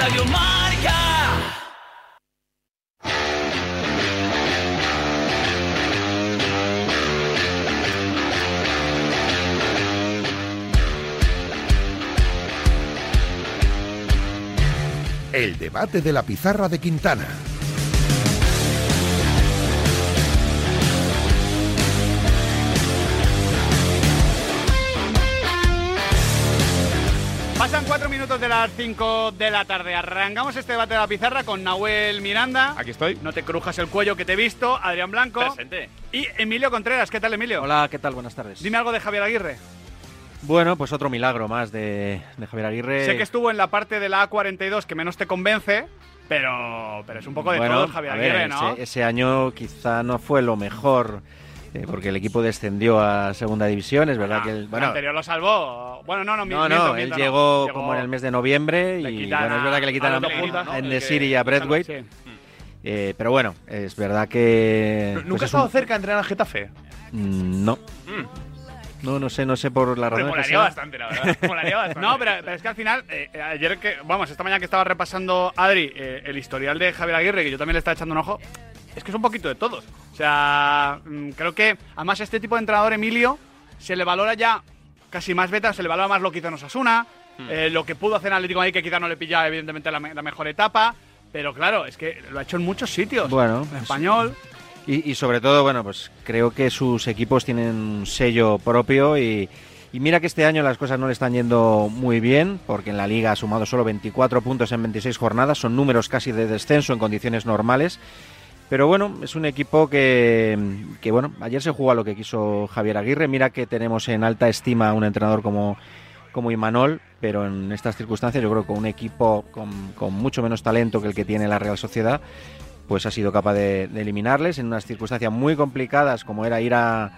Marca. El debate de la pizarra de Quintana. Minutos de las 5 de la tarde. Arrancamos este debate de la pizarra con Nahuel Miranda. Aquí estoy. No te crujas el cuello que te he visto. Adrián Blanco. Presente. Y Emilio Contreras. ¿Qué tal, Emilio? Hola, ¿qué tal? Buenas tardes. Dime algo de Javier Aguirre. Bueno, pues otro milagro más de, de Javier Aguirre. Sé que estuvo en la parte de la A42 que menos te convence, pero, pero es un poco de Bueno, todo Javier a ver, Aguirre, ¿no? Ese, ese año quizá no fue lo mejor, eh, porque el equipo descendió a segunda división, es verdad Ah, que el, el bueno, anterior lo salvó. Bueno, no, no, mi- no, miento, no, miento, él llegó, como en el mes de noviembre Le y quitan bueno, es verdad que le a- quitaron a a ¿no? Endesiri y a Braithwaite, Sí. eh, pero bueno, es verdad que ¿Nunca pues has es un- estado cerca de entrenar al Getafe? Mm, no, no, no sé, no sé por la razón. molaría bastante, la verdad. Molaría bastante. No, pero, pero es que al final, eh, ayer que, vamos, esta mañana que estaba repasando Adri eh, el historial de Javier Aguirre, que yo también le estaba echando un ojo, es que es un poquito de todos. O sea, mm, creo que además este tipo de entrenador, Emilio, se le valora ya casi más beta, se le valora más lo que hizo en Osasuna, eh, lo que pudo hacer en Atlético ahí, que quizá no le pillaba evidentemente la, me- la mejor etapa, pero claro, es que lo ha hecho en muchos sitios. Bueno, en español. Y, y sobre todo, bueno, pues creo que sus equipos tienen un sello propio y, y mira que este año las cosas no le están yendo muy bien, porque en la liga ha sumado solo 24 puntos en 26 jornadas, son números casi de descenso en condiciones normales. Pero bueno, es un equipo que, que, bueno, ayer se jugó a lo que quiso Javier Aguirre. Mira que tenemos en alta estima a un entrenador como, como Imanol, pero en estas circunstancias yo creo que un equipo con, mucho menos talento que el que tiene la Real Sociedad, pues ha sido capaz de, de eliminarles en unas circunstancias muy complicadas como era ir a,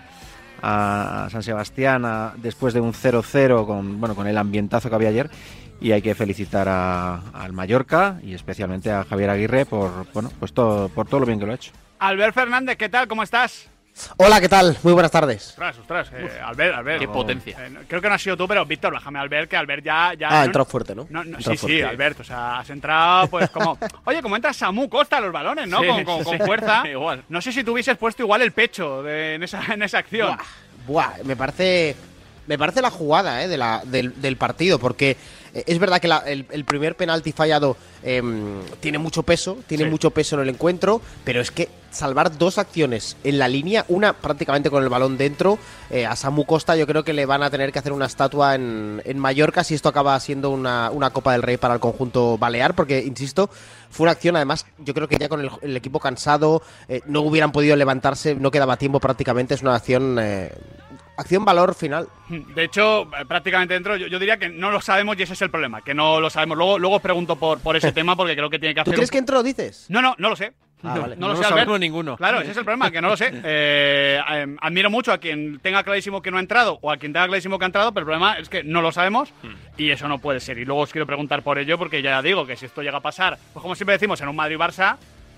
a San Sebastián después de un 0-0 con, bueno, con el ambientazo que había ayer y hay que felicitar a- al Mallorca y especialmente a Javier Aguirre por, bueno, pues todo, por todo lo bien que lo ha hecho. Albert Fernández, ¿qué tal? ¿Cómo estás? Hola, ¿qué tal? Muy buenas tardes. Ostras, ostras, eh, Albert, Albert. Qué potencia. Eh, creo que no ha sido tú, pero Víctor, bájame Albert, que Albert ya... ya Ah, no- entró fuerte, ¿no? No, no, Entró sí, sí. Albert, o sea, has entrado pues como... Oye, como entra Samu Costa a los balones, ¿no? Sí, con, con- con sí, fuerza. igual. No sé si tú hubieses puesto igual el pecho de- en, esa, en esa acción. Buah, buah, me parece. Me parece la jugada eh, de la, del, del partido, porque es verdad que la- el, el primer penalti fallado em, tiene mucho peso, tiene Sí. mucho peso en el encuentro, pero es que salvar dos acciones en la línea, una prácticamente con el balón dentro, eh, a Samu Costa yo creo que le van a tener que hacer una estatua en, en Mallorca si esto acaba siendo una, una Copa del Rey para el conjunto balear, porque, insisto, fue una acción, además, yo creo que ya con el, el equipo cansado, eh, no hubieran podido levantarse, no quedaba tiempo prácticamente, es una acción... Acción valor final. De hecho, eh, prácticamente dentro, yo, yo diría que no lo sabemos y ese es el problema, que no lo sabemos. Luego, luego os pregunto por, por ese tema porque creo que tiene que ¿Tú hacer... crees un- que entró, dices? No, no, no lo sé. Ah, vale. No lo No sé, lo Albert. sabemos ninguno. Claro, ese es el problema, que no lo sé. Eh, eh, admiro mucho a quien tenga clarísimo que no ha entrado o a quien tenga clarísimo que ha entrado, pero el problema es que no lo sabemos y eso no puede ser. Y luego os quiero preguntar por ello porque ya digo que si esto llega a pasar, pues como siempre decimos en un Madrid-Barça,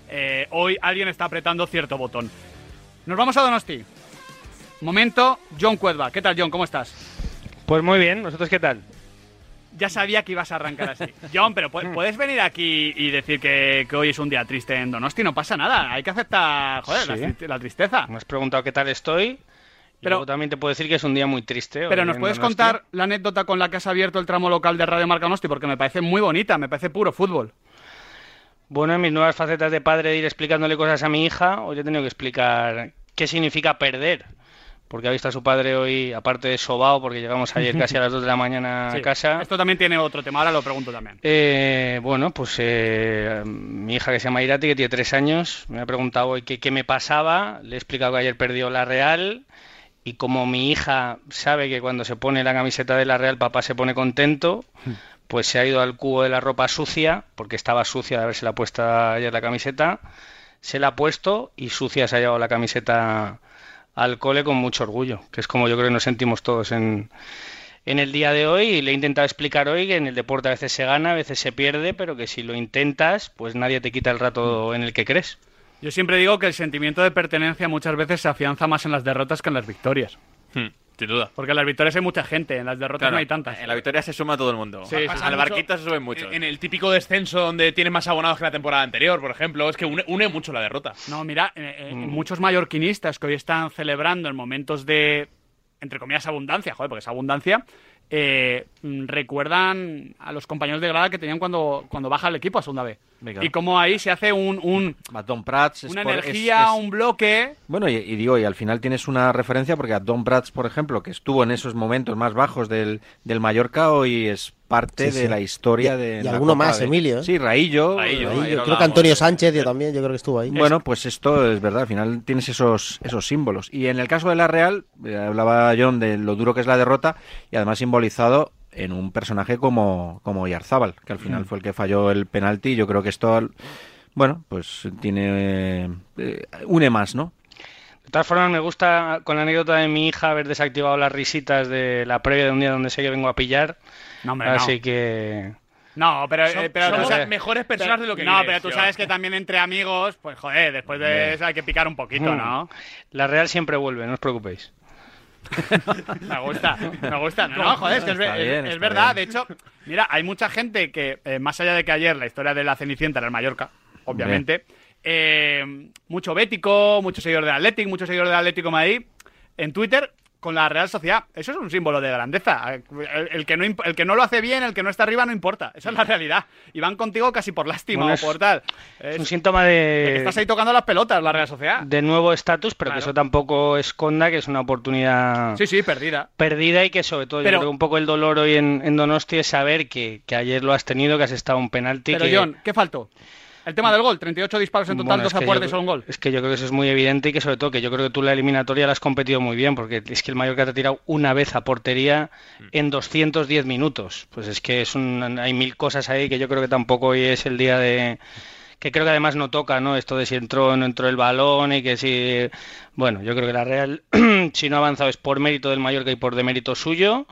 eh, hoy alguien está apretando cierto botón. Nos vamos a Donosti. Momento, John Cuedva. ¿Qué tal, John? ¿Cómo estás? Pues muy bien, ¿vosotros qué tal? Ya sabía que ibas a arrancar así. John, pero pu- puedes venir aquí y decir que, que hoy es un día triste en Donosti. No pasa nada. Hay que aceptar, joder, la Sí. tri- la tristeza. Me has preguntado qué tal estoy. Pero- luego también te puedo decir que es un día muy triste. Pero nos puedes contar la anécdota con la que has abierto el tramo local de Radio Marca Donosti, porque me parece muy bonita, me parece puro fútbol. Bueno, en mis nuevas facetas de padre de ir explicándole cosas a mi hija, hoy he tenido que explicar qué significa perder. Porque ha visto a su padre hoy, aparte de sobao, porque llegamos ayer casi a las 2 de la mañana Sí. a casa. Esto también tiene otro tema, ahora lo pregunto también. Eh, bueno, pues eh, mi hija que se llama Irati, que tiene tres años, me ha preguntado hoy qué, qué me pasaba. Le he explicado que ayer perdió la Real y como mi hija sabe que cuando se pone la camiseta de la Real papá se pone contento, pues se ha ido al cubo de la ropa sucia, porque estaba sucia de haberse la puesto ayer la camiseta, se la ha puesto y sucia se ha llevado la camiseta al cole con mucho orgullo, que es como yo creo que nos sentimos todos en, en el día de hoy y le he intentado explicar hoy que en el deporte a veces se gana, a veces se pierde, pero que si lo intentas, pues nadie te quita el rato en el que crees. Yo siempre digo que el sentimiento de pertenencia muchas veces se afianza más en las derrotas que en las victorias. Sin duda. Porque en las victorias hay mucha gente, en las derrotas Claro, no hay tantas. En la victoria se suma todo el mundo. Sí, Al mucho barquito se suben muchos. En, en el típico descenso donde tienes más abonados que la temporada anterior, por ejemplo, es que une, une mucho la derrota. No, mira, eh, eh, Mm. muchos mallorquinistas que hoy están celebrando en momentos de, entre comillas, abundancia, joder, porque es abundancia, eh, recuerdan a los compañeros de grada que tenían cuando, cuando baja el equipo a segunda B. Venga. Y cómo ahí se hace un, un- Don Prats una por- es- energía, es- un bloque. Bueno, y, y digo, y al final tienes una referencia porque a Don Prats, por ejemplo, que estuvo en esos momentos más bajos del, del Mallorca, hoy es parte Sí, de sí. la historia Y- de y alguno Copa más, de- Emilio, ¿eh? Sí, Raillo. Creo que Antonio Sánchez yo también, yo creo que estuvo ahí. Bueno, pues esto es verdad, al final tienes esos, esos símbolos. Y en el caso de la Real, eh, hablaba John de lo duro que es la derrota y además simbolizado en un personaje como, como Yarzábal, que al final fue el que falló el penalti. Yo creo que esto, al- bueno, pues tiene. eh, une más, ¿no? De todas formas, me gusta con la anécdota de mi hija haber desactivado las risitas de la previa de un día donde sé que vengo a pillar. No, hombre, Así que. no. No, pero, Son- eh, pero somos sabes- mejores personas de lo que No, pero tú sabes que también entre amigos, pues joder, después de eso hay que picar un poquito, Mm. ¿no? La Real siempre vuelve, no os preocupéis. Me gusta, me gusta. No, no, joder, es que es, verdad. bien. De hecho, mira, hay mucha gente que, eh, más allá de que ayer la historia de la Cenicienta era el Mallorca, obviamente, eh, mucho bético, mucho seguidor del Atlético, mucho seguidor del Atlético de Madrid, en Twitter con la Real Sociedad. Eso es un símbolo de grandeza. El, el que no, el que no lo hace bien, el que no está arriba, no importa. Esa es la realidad. Y van contigo casi por lástima Bueno, o por tal. Es Es, un síntoma de que estás ahí tocando las pelotas, la Real Sociedad. de nuevo estatus, pero Claro. que eso tampoco esconda que es una oportunidad Sí, sí, perdida. perdida y que sobre todo yo creo que un poco el dolor hoy en, en Donosti es saber que, que ayer lo has tenido, que has estado un penalti. Pero que, John, ¿qué faltó? El tema del gol, 38 disparos en total, Bueno, es 12 a un gol. Es que yo creo que eso es muy evidente y que sobre todo que yo creo que tú la eliminatoria la has competido muy bien, porque es que el Mallorca te ha tirado una vez a portería en 210 minutos. Pues es que es un, hay mil cosas ahí que yo creo que tampoco hoy es el día de que creo que además no toca, ¿no? Esto de si entró o no entró el balón y que si bueno, yo creo que la Real si no ha avanzado es por mérito del Mallorca y por demérito suyo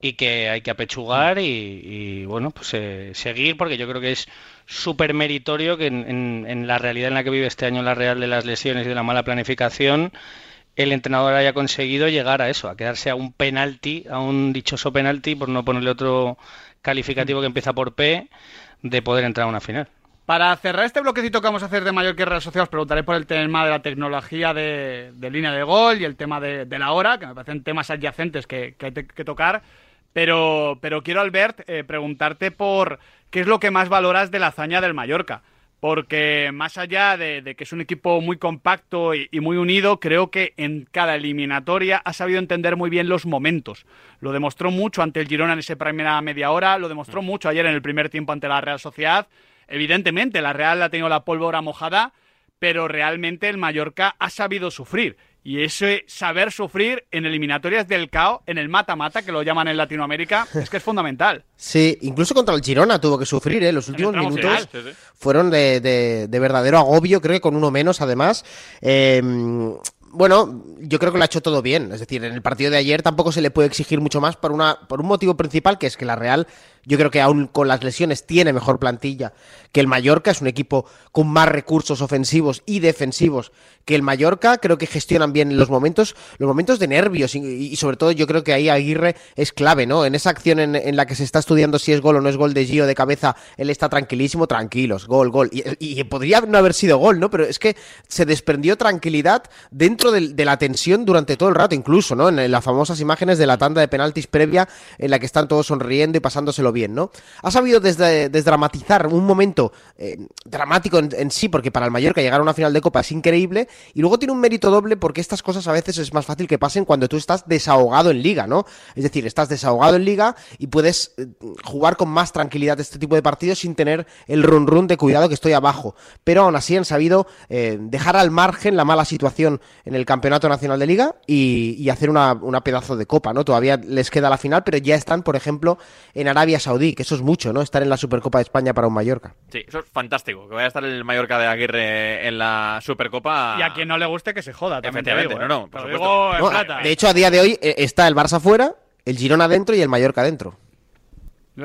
y que hay que apechugar y, y, bueno, pues eh, seguir porque yo creo que es súper meritorio que en, en- en la realidad en la que vive este año la Real de las lesiones y de la mala planificación el entrenador haya conseguido llegar a eso, a quedarse a un penalti, a un dichoso penalti, por no ponerle otro calificativo que empieza por P, de poder entrar a una final. Para cerrar este bloquecito que vamos a hacer de Mallorca y Real Sociedad, os preguntaré por el tema de la tecnología de, de línea de gol y el tema de, de la hora, que me parecen temas adyacentes que, que hay que tocar. Pero, pero quiero, Albert, eh, preguntarte por qué es lo que más valoras de la hazaña del Mallorca. Porque más allá de, de que es un equipo muy compacto y, y muy unido, creo que en cada eliminatoria ha sabido entender muy bien los momentos. Lo demostró mucho ante el Girona en esa primera media hora, lo demostró mucho ayer en el primer tiempo ante la Real Sociedad. Evidentemente, la Real ha tenido la pólvora mojada, pero realmente el Mallorca ha sabido sufrir. Y ese saber sufrir en eliminatorias del CAO, en el mata-mata, que lo llaman en Latinoamérica, es que es fundamental. Sí, incluso contra el Girona tuvo que sufrir, ¿eh? Los últimos minutos fueron de, de- de verdadero agobio, creo que con uno menos además. Eh, bueno, yo creo que lo ha hecho todo bien. Es decir, en el partido de ayer tampoco se le puede exigir mucho más por, una, por un motivo principal, que es que la Real, yo creo que aún con las lesiones tiene mejor plantilla que el Mallorca. Es un equipo con más recursos ofensivos y defensivos que el Mallorca. Creo que gestionan bien los momentos, los momentos de nervios y, y sobre todo yo creo que ahí Aguirre es clave, ¿no? En esa acción en, en la que se está estudiando si es gol o no es gol de Gio de cabeza, él está tranquilísimo, tranquilos, gol, gol. Y, y podría no haber sido gol, ¿no? Pero es que se desprendió tranquilidad dentro del- de, la tensión durante todo el rato, incluso, ¿no? En, las famosas imágenes de la tanda de penaltis previa en la que están todos sonriendo y pasándoselo bien, ¿no? Ha sabido desdramatizar un momento eh, dramático en, en sí, porque para el Mallorca llegar a una final de Copa es increíble, y luego tiene un mérito doble porque estas cosas a veces es más fácil que pasen cuando tú estás desahogado en liga, ¿no? Es decir, estás desahogado en liga y puedes eh, jugar con más tranquilidad este tipo de partidos sin tener el run run de cuidado que estoy abajo. Pero aún así han sabido eh, dejar al margen la mala situación en el Campeonato Nacional de Liga y, y hacer una, una pedazo de copa, ¿no? Todavía les queda la final, pero ya están, por ejemplo, en Arabia Saudí, que eso es mucho, ¿no? Estar en la Supercopa de España para un Mallorca. Sí, eso es fantástico. Que vaya a estar el Mallorca de Aguirre en la Supercopa. Y a quien no le guste que se joda. también te digo, ¿eh? no, no, por Te lo supuesto. digo en No, plata. de hecho, a día de hoy eh, está el Barça fuera, el Girona dentro y el Mallorca dentro.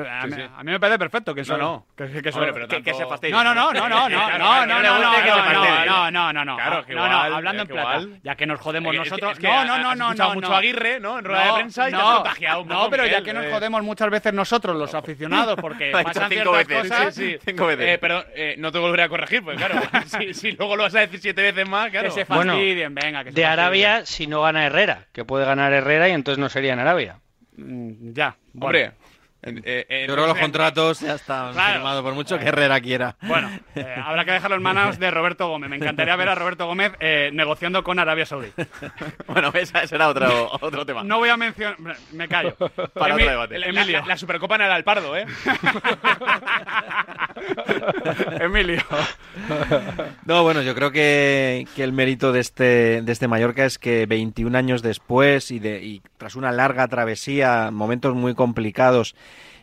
A, mí, sí. a mí me parece perfecto que eso no. Que, que eso- Hombre, pero Que, que se fastidie. No, no, no, no, no, no, no, no, no, no, no, no, no, no, no. Claro, que no, igual, no, hablando en plata. igual. Ya que nos jodemos Es nosotros. es que no, no, no, no, no, mucho no. Aguirre, ¿no? En rueda de No, prensa y te no, has contagiado un poco, No, pero ya que nos jodemos muchas veces nosotros, los aficionados, porque pasan cinco ciertas veces. cosas. Sí, sí, cinco veces. Eh, pero eh, no te volveré a corregir, pues claro. si, luego lo vas a decir siete veces más, claro. Que se fastidien, venga. Que De. Arabia, si no gana Herrera, que puede ganar Herrera y entonces no sería en Arabia. Mm, Ya. bueno. Hombre, eh, Yo creo que los contratos ya están Claro. firmados, por mucho que Herrera quiera. Bueno, eh, habrá que dejarlo en manos de Roberto Gómez. Me encantaría ver a Roberto Gómez eh, negociando con Arabia Saudí. Bueno, esa será otro, otro tema. No voy a mencionar. Me callo. Para otro debate. Emilio. la- la Supercopa en el Alpardo, ¿eh? Emilio. No, bueno, yo creo que, que el mérito de este, de este Mallorca es que 21 años después y, de, y tras una larga travesía, momentos muy complicados,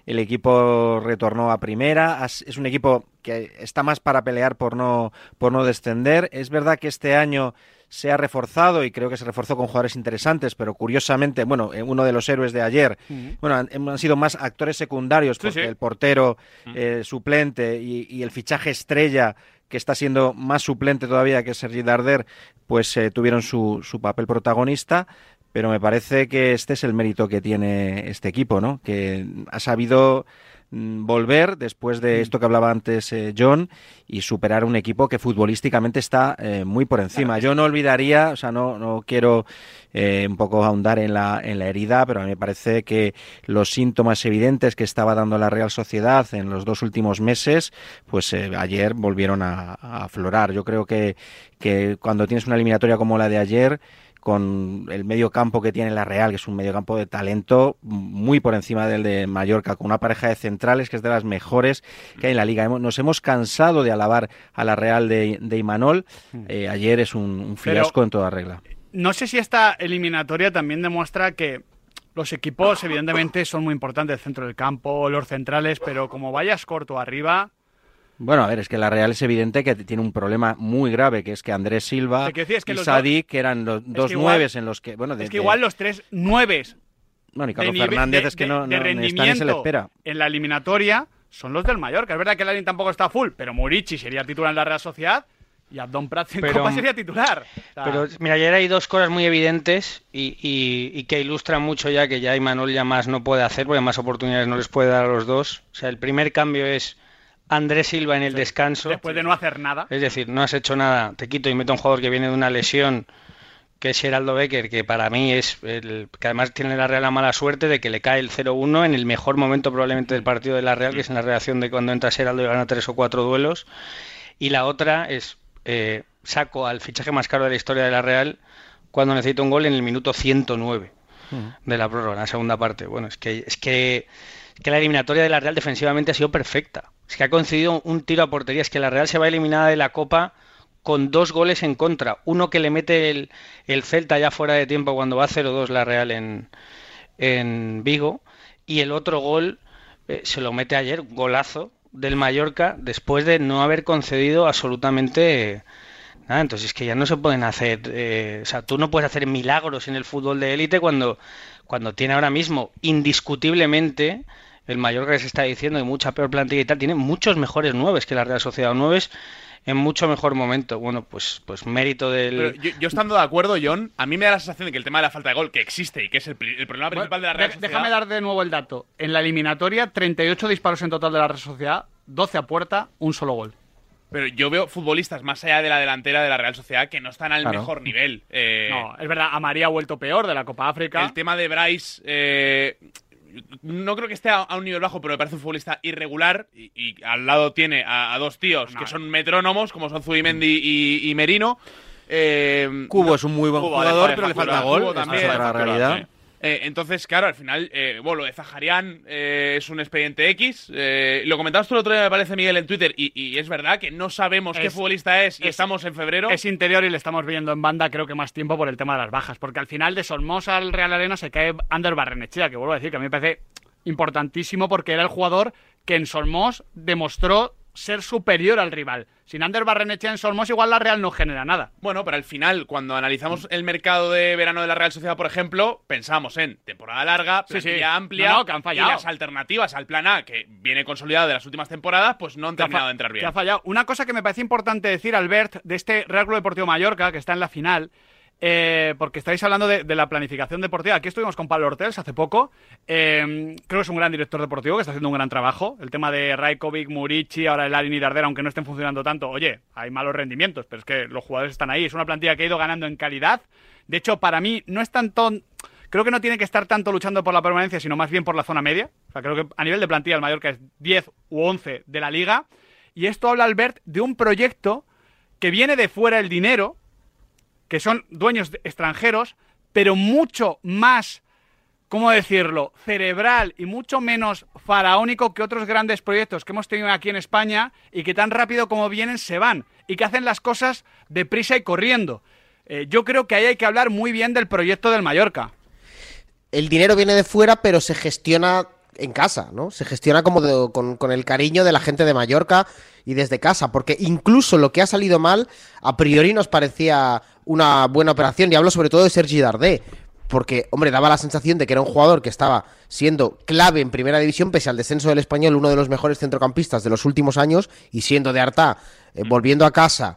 el equipo retornó a primera. Es un equipo que está más para pelear por no, por no descender. Es verdad que este año se ha reforzado y creo que se reforzó con jugadores interesantes, pero curiosamente, bueno, eh, uno de los héroes de ayer, bueno, han, han sido más actores secundarios porque sí. el portero eh, suplente y, y el fichaje estrella que está siendo más suplente todavía que Sergi Darder, pues eh, tuvieron su, su papel protagonista, pero me parece que este es el mérito que tiene este equipo, ¿no? Que ha sabido mm, volver después de esto que hablaba antes eh, John y superar un equipo que futbolísticamente está eh, muy por encima. Yo no olvidaría, o sea, no, no quiero eh, un poco ahondar en la, en la herida, pero a mí me parece que los síntomas evidentes que estaba dando la Real Sociedad en los dos últimos meses, pues eh, ayer volvieron a, a aflorar. Yo creo que, que cuando tienes una eliminatoria como la de ayer, con el medio campo que tiene la Real, que es un medio campo de talento muy por encima del de Mallorca, con una pareja de centrales que es de las mejores que hay en la liga. Nos hemos cansado de alabar a la Real de, de Imanol. Eh, ayer es un, un Pero- fiasco en toda regla. No sé si esta eliminatoria también demuestra que los equipos, evidentemente, son muy importantes, el centro del campo, los centrales, pero como vayas corto arriba, Bueno, a ver, es que la Real es evidente que tiene un problema muy grave, que es que Andrés Silva es que y Sadik, que eran los dos igual- nueves en los que... Bueno, de- es que de- igual los tres nueves Bueno, y de Carlos Fernández de- es que de- no, no- ni está ni se le espera. en la eliminatoria son los del Mallorca. Es verdad que Larin tampoco está full, pero Murici sería titular en la Real Sociedad y Abdón Prats en Pero- Copa sería titular. O sea, Pero mira, ayer hay dos cosas muy evidentes y, y- y que ilustran mucho ya que ya Imanol ya más no puede hacer, porque más oportunidades no les puede dar a los dos. O sea, el primer cambio es Andrés Silva en el descanso. después de no hacer nada. Es decir, no has hecho nada, te quito y meto a un jugador que viene de una lesión, que es Geraldo Becker, que para mí es el que además tiene la Real la mala suerte de que le cae el 0-1 en el mejor momento probablemente del partido de la Real, que es en la reacción de cuando entra Geraldo y gana tres o cuatro duelos. Y la otra es eh, saco al fichaje más caro de la historia de la Real cuando necesita un gol en el minuto 109 de la prórroga, en la segunda parte. Bueno, es que, es que, es que la eliminatoria de la Real defensivamente ha sido perfecta. Es que ha concedido un tiro a portería. Es que la Real se va eliminada de la Copa con dos goles en contra. Uno que le mete el, el Celta ya fuera de tiempo cuando va 0-2 la Real en, en Vigo. Y el otro gol eh, se lo mete ayer, golazo del Mallorca, después de no haber concedido absolutamente eh, nada. Entonces es que ya no se pueden hacer, eh, o sea, tú no puedes hacer milagros en el fútbol de élite cuando, cuando tiene ahora mismo indiscutiblemente el Mallorca que se está diciendo y mucha peor plantilla y tal, tiene muchos mejores nueves que la Real Sociedad, nueves en mucho mejor momento. Bueno, pues, pues mérito del... Pero yo, yo estando de acuerdo, John, a mí me da la sensación de que el tema de la falta de gol, que existe y que es el, problema principal de la Real De- Sociedad, déjame dar de nuevo el dato. En la eliminatoria, 38 disparos en total de la Real Sociedad, 12 a puerta, un solo gol. Pero yo veo futbolistas más allá de la delantera de la Real Sociedad que no están al Claro. mejor nivel. Eh, No, es verdad, a María ha vuelto peor de la Copa África. El tema de Bryce, eh, no creo que esté a, a un nivel bajo, pero me parece un futbolista irregular. Y, y al lado tiene a, a dos tíos que son metrónomos, como son Zubimendi y, y Merino. Eh, Cubo es un muy buen Cubo, jugador, pero le falta gol. Cubo también. es realidad. Eh, entonces, claro, al final, eh, bueno, lo de Zaharian eh, es un expediente X. eh, lo comentabas tú el otro día, me parece, Miguel, en Twitter, y, y es verdad que no sabemos qué futbolista es y es- estamos en febrero. Es interior y le estamos viendo en banda, creo que más tiempo por el tema de las bajas. Porque al final de Solmos al Real Arena se cae Ander Barrenechea, que vuelvo a decir que a mí me parece importantísimo porque era el jugador que en Solmos demostró ser superior al rival. Sin Ander Barrenechea en Solmos, igual la Real no genera nada. Bueno, pero al final, cuando analizamos el mercado de verano de la Real Sociedad, por ejemplo, pensamos en temporada larga, Sí, sí. plantilla amplia No, que y las alternativas al plan A, que viene consolidado de las últimas temporadas, pues no han Que ha terminado de entrar que bien. ha fallado. Una cosa que me parece importante decir, Albert, de este Real Club Deportivo Mallorca, que está en la final, eh, porque estáis hablando de, la planificación deportiva. Aquí estuvimos con Pablo Ortels hace poco. Eh, creo que es un gran director deportivo que está haciendo un gran trabajo. El tema de Raikovic, Murici, ahora el Arin y Dardera, aunque no estén funcionando tanto, oye, hay malos rendimientos, pero es que los jugadores están ahí. Es una plantilla que ha ido ganando en calidad. De hecho, para mí no es tanto... Creo que no tiene que estar tanto luchando por la permanencia, sino más bien por la zona media. O sea, creo que a nivel de plantilla el Mallorca es 10 u 11 de la liga. Y esto habla, Albert, de un proyecto que viene de fuera el dinero, que son dueños extranjeros, pero mucho más, ¿cómo decirlo?, cerebral y mucho menos faraónico que otros grandes proyectos que hemos tenido aquí en España y que tan rápido como vienen se van y que hacen las cosas deprisa y corriendo. Eh, yo creo que ahí hay que hablar muy bien del proyecto del Mallorca. el dinero viene de fuera, pero se gestiona en casa, ¿no? Se gestiona como de- con, el cariño de la gente de Mallorca y desde casa, porque incluso lo que ha salido mal, a priori nos parecía una buena operación, y hablo sobre todo de Sergi Dardé, porque, hombre, daba la sensación de que era un jugador que estaba siendo clave en primera división, pese al descenso del español, uno de los mejores centrocampistas de los últimos años, y siendo de Arta, eh, volviendo a casa,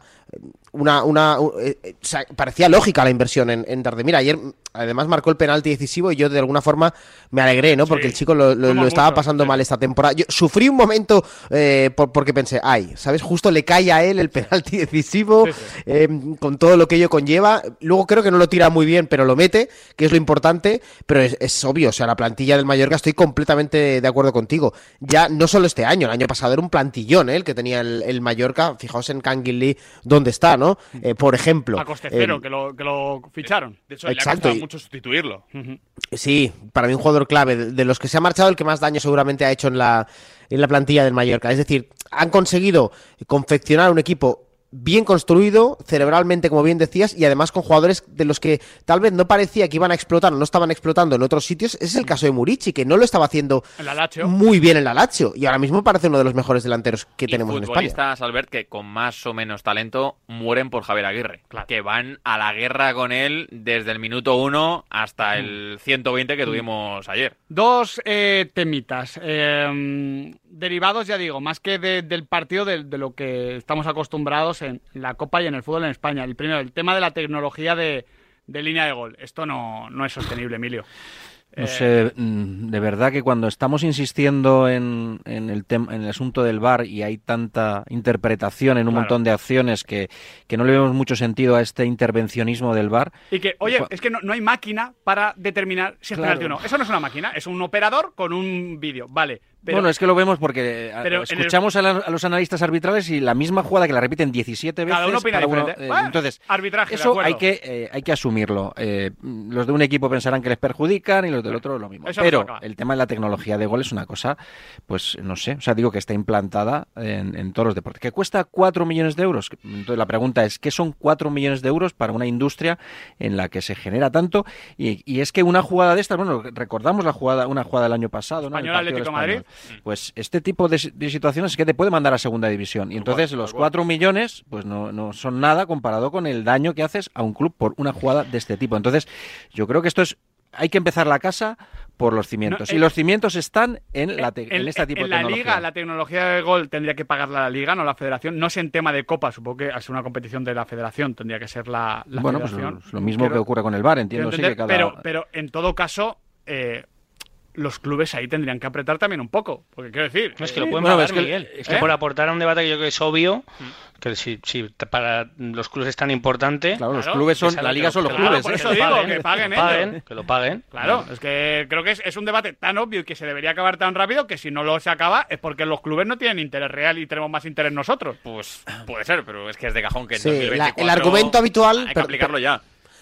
una, una, eh, eh, o sea, parecía lógica la inversión en, en Dardé. Mira, ayer además marcó el penalti decisivo y yo de alguna forma me alegré, ¿no? Porque Sí, el chico lo, lo- estaba pasando sí. mal esta temporada. Yo sufrí un momento eh, por- porque pensé, ay, ¿sabes? Justo le cae a él el penalti decisivo Sí, eh, con todo lo que ello conlleva. Luego creo que no lo tira muy bien, pero lo mete, que es lo importante. Pero es, es obvio, o sea, la plantilla del Mallorca estoy completamente de acuerdo contigo. Ya no solo este año, el año pasado era un plantillón ¿eh? el que tenía el, el Mallorca. Fijaos en Canguil Lee, dónde está, ¿no? Eh, por ejemplo. A coste cero, eh, que, lo, que lo ficharon. De hecho, le ha Exacto, costado y- mucho sustituirlo. Sí, para mí un jugador clave. De de los que se ha marchado, el que más daño seguramente ha hecho en la, en la plantilla del Mallorca. Es decir, han conseguido confeccionar un equipo bien construido, cerebralmente, como bien decías, y además con jugadores de los que tal vez no parecía que iban a explotar o no estaban explotando en otros sitios. Ese es el caso de Murici, que no lo estaba haciendo muy bien en la Lazio. Y ahora mismo parece uno de los mejores delanteros que y tenemos en España. futbolistas, Albert, que con más o menos talento mueren por Javier Aguirre. Que van a la guerra con él desde el minuto uno hasta el 120 que tuvimos ayer. Dos eh, temitas. eh, derivados, ya digo, más que de- del partido, de, de lo que estamos acostumbrados en la Copa y en el fútbol en España. El primero, el tema de la tecnología de, de línea de gol. Esto no, no es sostenible, Emilio. No Eh, sé, mm, de verdad que cuando estamos insistiendo en, en el tema, en el asunto del VAR y hay tanta interpretación en un Claro. montón de acciones que, que no le vemos mucho sentido a este intervencionismo del VAR. Y que, oye, Ju- es que no, no hay máquina para determinar si es Claro. penalti o no. Eso no es una máquina, es un operador con un vídeo. Vale. Pero, bueno, es que lo vemos porque pero en el- escuchamos a, la- a los analistas arbitrales y la misma jugada que la repiten 17 veces. Cada uno opina diferente. eh, Bueno, entonces, arbitraje, eso hay que, eh, hay que asumirlo. Eh, los de un equipo pensarán que les perjudican y los del otro lo mismo. Eso Pero el tema de la tecnología de gol es una cosa, pues no sé, o sea, digo que está implantada en, en todos los deportes. ¿Que cuesta 4 millones de euros? Entonces la pregunta es, ¿qué son 4 millones de euros para una industria en la que se genera tanto? Y, y es que una jugada de estas, bueno, recordamos la jugada, una jugada del año pasado, ¿no? El Atlético Español. Pues este tipo de, de situaciones es que te puede mandar a segunda división. Y entonces los 4 millones, pues no, no son nada comparado con el daño que haces a un club por una jugada de este tipo. Entonces, yo creo que esto es hay que empezar la casa por los cimientos. No, y eh, los cimientos están en, la te- en, en, este tipo en de la tecnología. liga, la tecnología de gol tendría que pagarla la liga, no la federación. No sé en tema de copa, supongo que ser una competición de la federación tendría que ser la, la bueno, pues federación. lo, lo mismo que ocurre con el VAR, entiendo sí que cada... pero, pero en todo caso, eh, los clubes ahí tendrían que apretar también un poco. Porque quiero decir. No, es que lo eh, pueden bueno, pagar, es que- Miguel. Es que ¿eh? por aportar a un debate que yo creo que es obvio, que si, si para los clubes es tan importante, Claro, los clubes son, la liga son los claro, clubes. por ¿eh? eso digo, que paguen que lo paguen, ellos. que lo paguen. Claro, es que creo que es, es un debate tan obvio y que se debería acabar tan rápido que si no lo se acaba es porque los clubes no tienen interés real y tenemos más interés nosotros. Pues puede ser, pero es que es de cajón que en Sí, la- 2024 el argumento habitual- Hay que aplicarlo ya.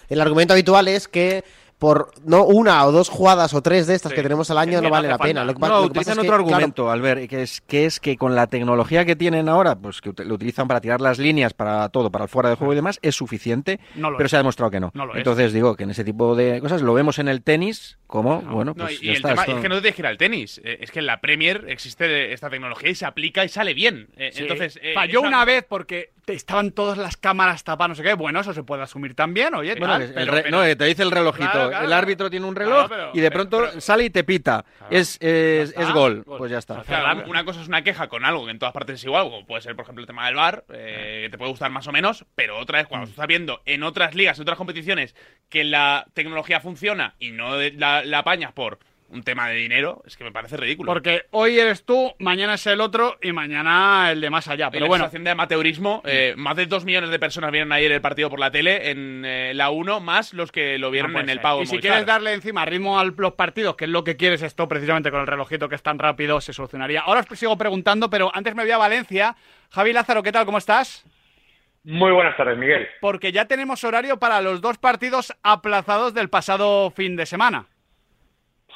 El argumento habitual es que por no una o dos jugadas o tres de estas Sí. que tenemos al año no vale la pena. Lo que, No, lo utilizan es que, otro claro, argumento, Albert, que es, que es que con la tecnología que tienen ahora, pues que lo utilizan para tirar las líneas, para todo, para el fuera de juego y demás, es suficiente, No lo pero es. se ha demostrado que no. No lo es. Entonces digo que en ese tipo de cosas lo vemos en el tenis como, bueno, No, pues y ya el está, tema esto- es que no te tienes que ir al tenis. eh, Es que en la Premier existe esta tecnología y se aplica y sale bien. Eh, Sí. Entonces, eh, falló una vez porque estaban todas las cámaras tapadas, no sé qué. Bueno, eso se puede asumir también, oye. Bueno, tal, que el pero- re- pero- no, te dice el relojito. Claro, claro, el árbitro tiene un Claro, reloj pero- y de pero- pronto pero- sale y te pita. Es, es, está, es gol. gol. Pues ya está. Una cosa es una queja con algo que en todas partes es igual, como puede ser, por ejemplo, el tema del bar, que te puede gustar más o menos, pero otra vez, Mm. cuando estás viendo en otras ligas, en otras competiciones, que la tecnología funciona y no la, la apañas por un tema de dinero, es que me parece ridículo. Porque hoy eres tú, mañana es el otro y mañana el de más allá. Y Pero la bueno, de amateurismo, eh, más de dos millones de personas vieron ayer el partido por la tele en eh, la 1, más los que lo vieron no en el pago. Y si Movistar. quieres darle encima ritmo a los partidos, que es lo que quieres esto precisamente con el relojito que es tan rápido, se solucionaría. Ahora os sigo preguntando, pero antes me voy a Valencia. Javi Lázaro, ¿qué tal? ¿Cómo estás? Muy buenas tardes, Miguel. Porque ya tenemos horario para los dos partidos aplazados del pasado fin de semana.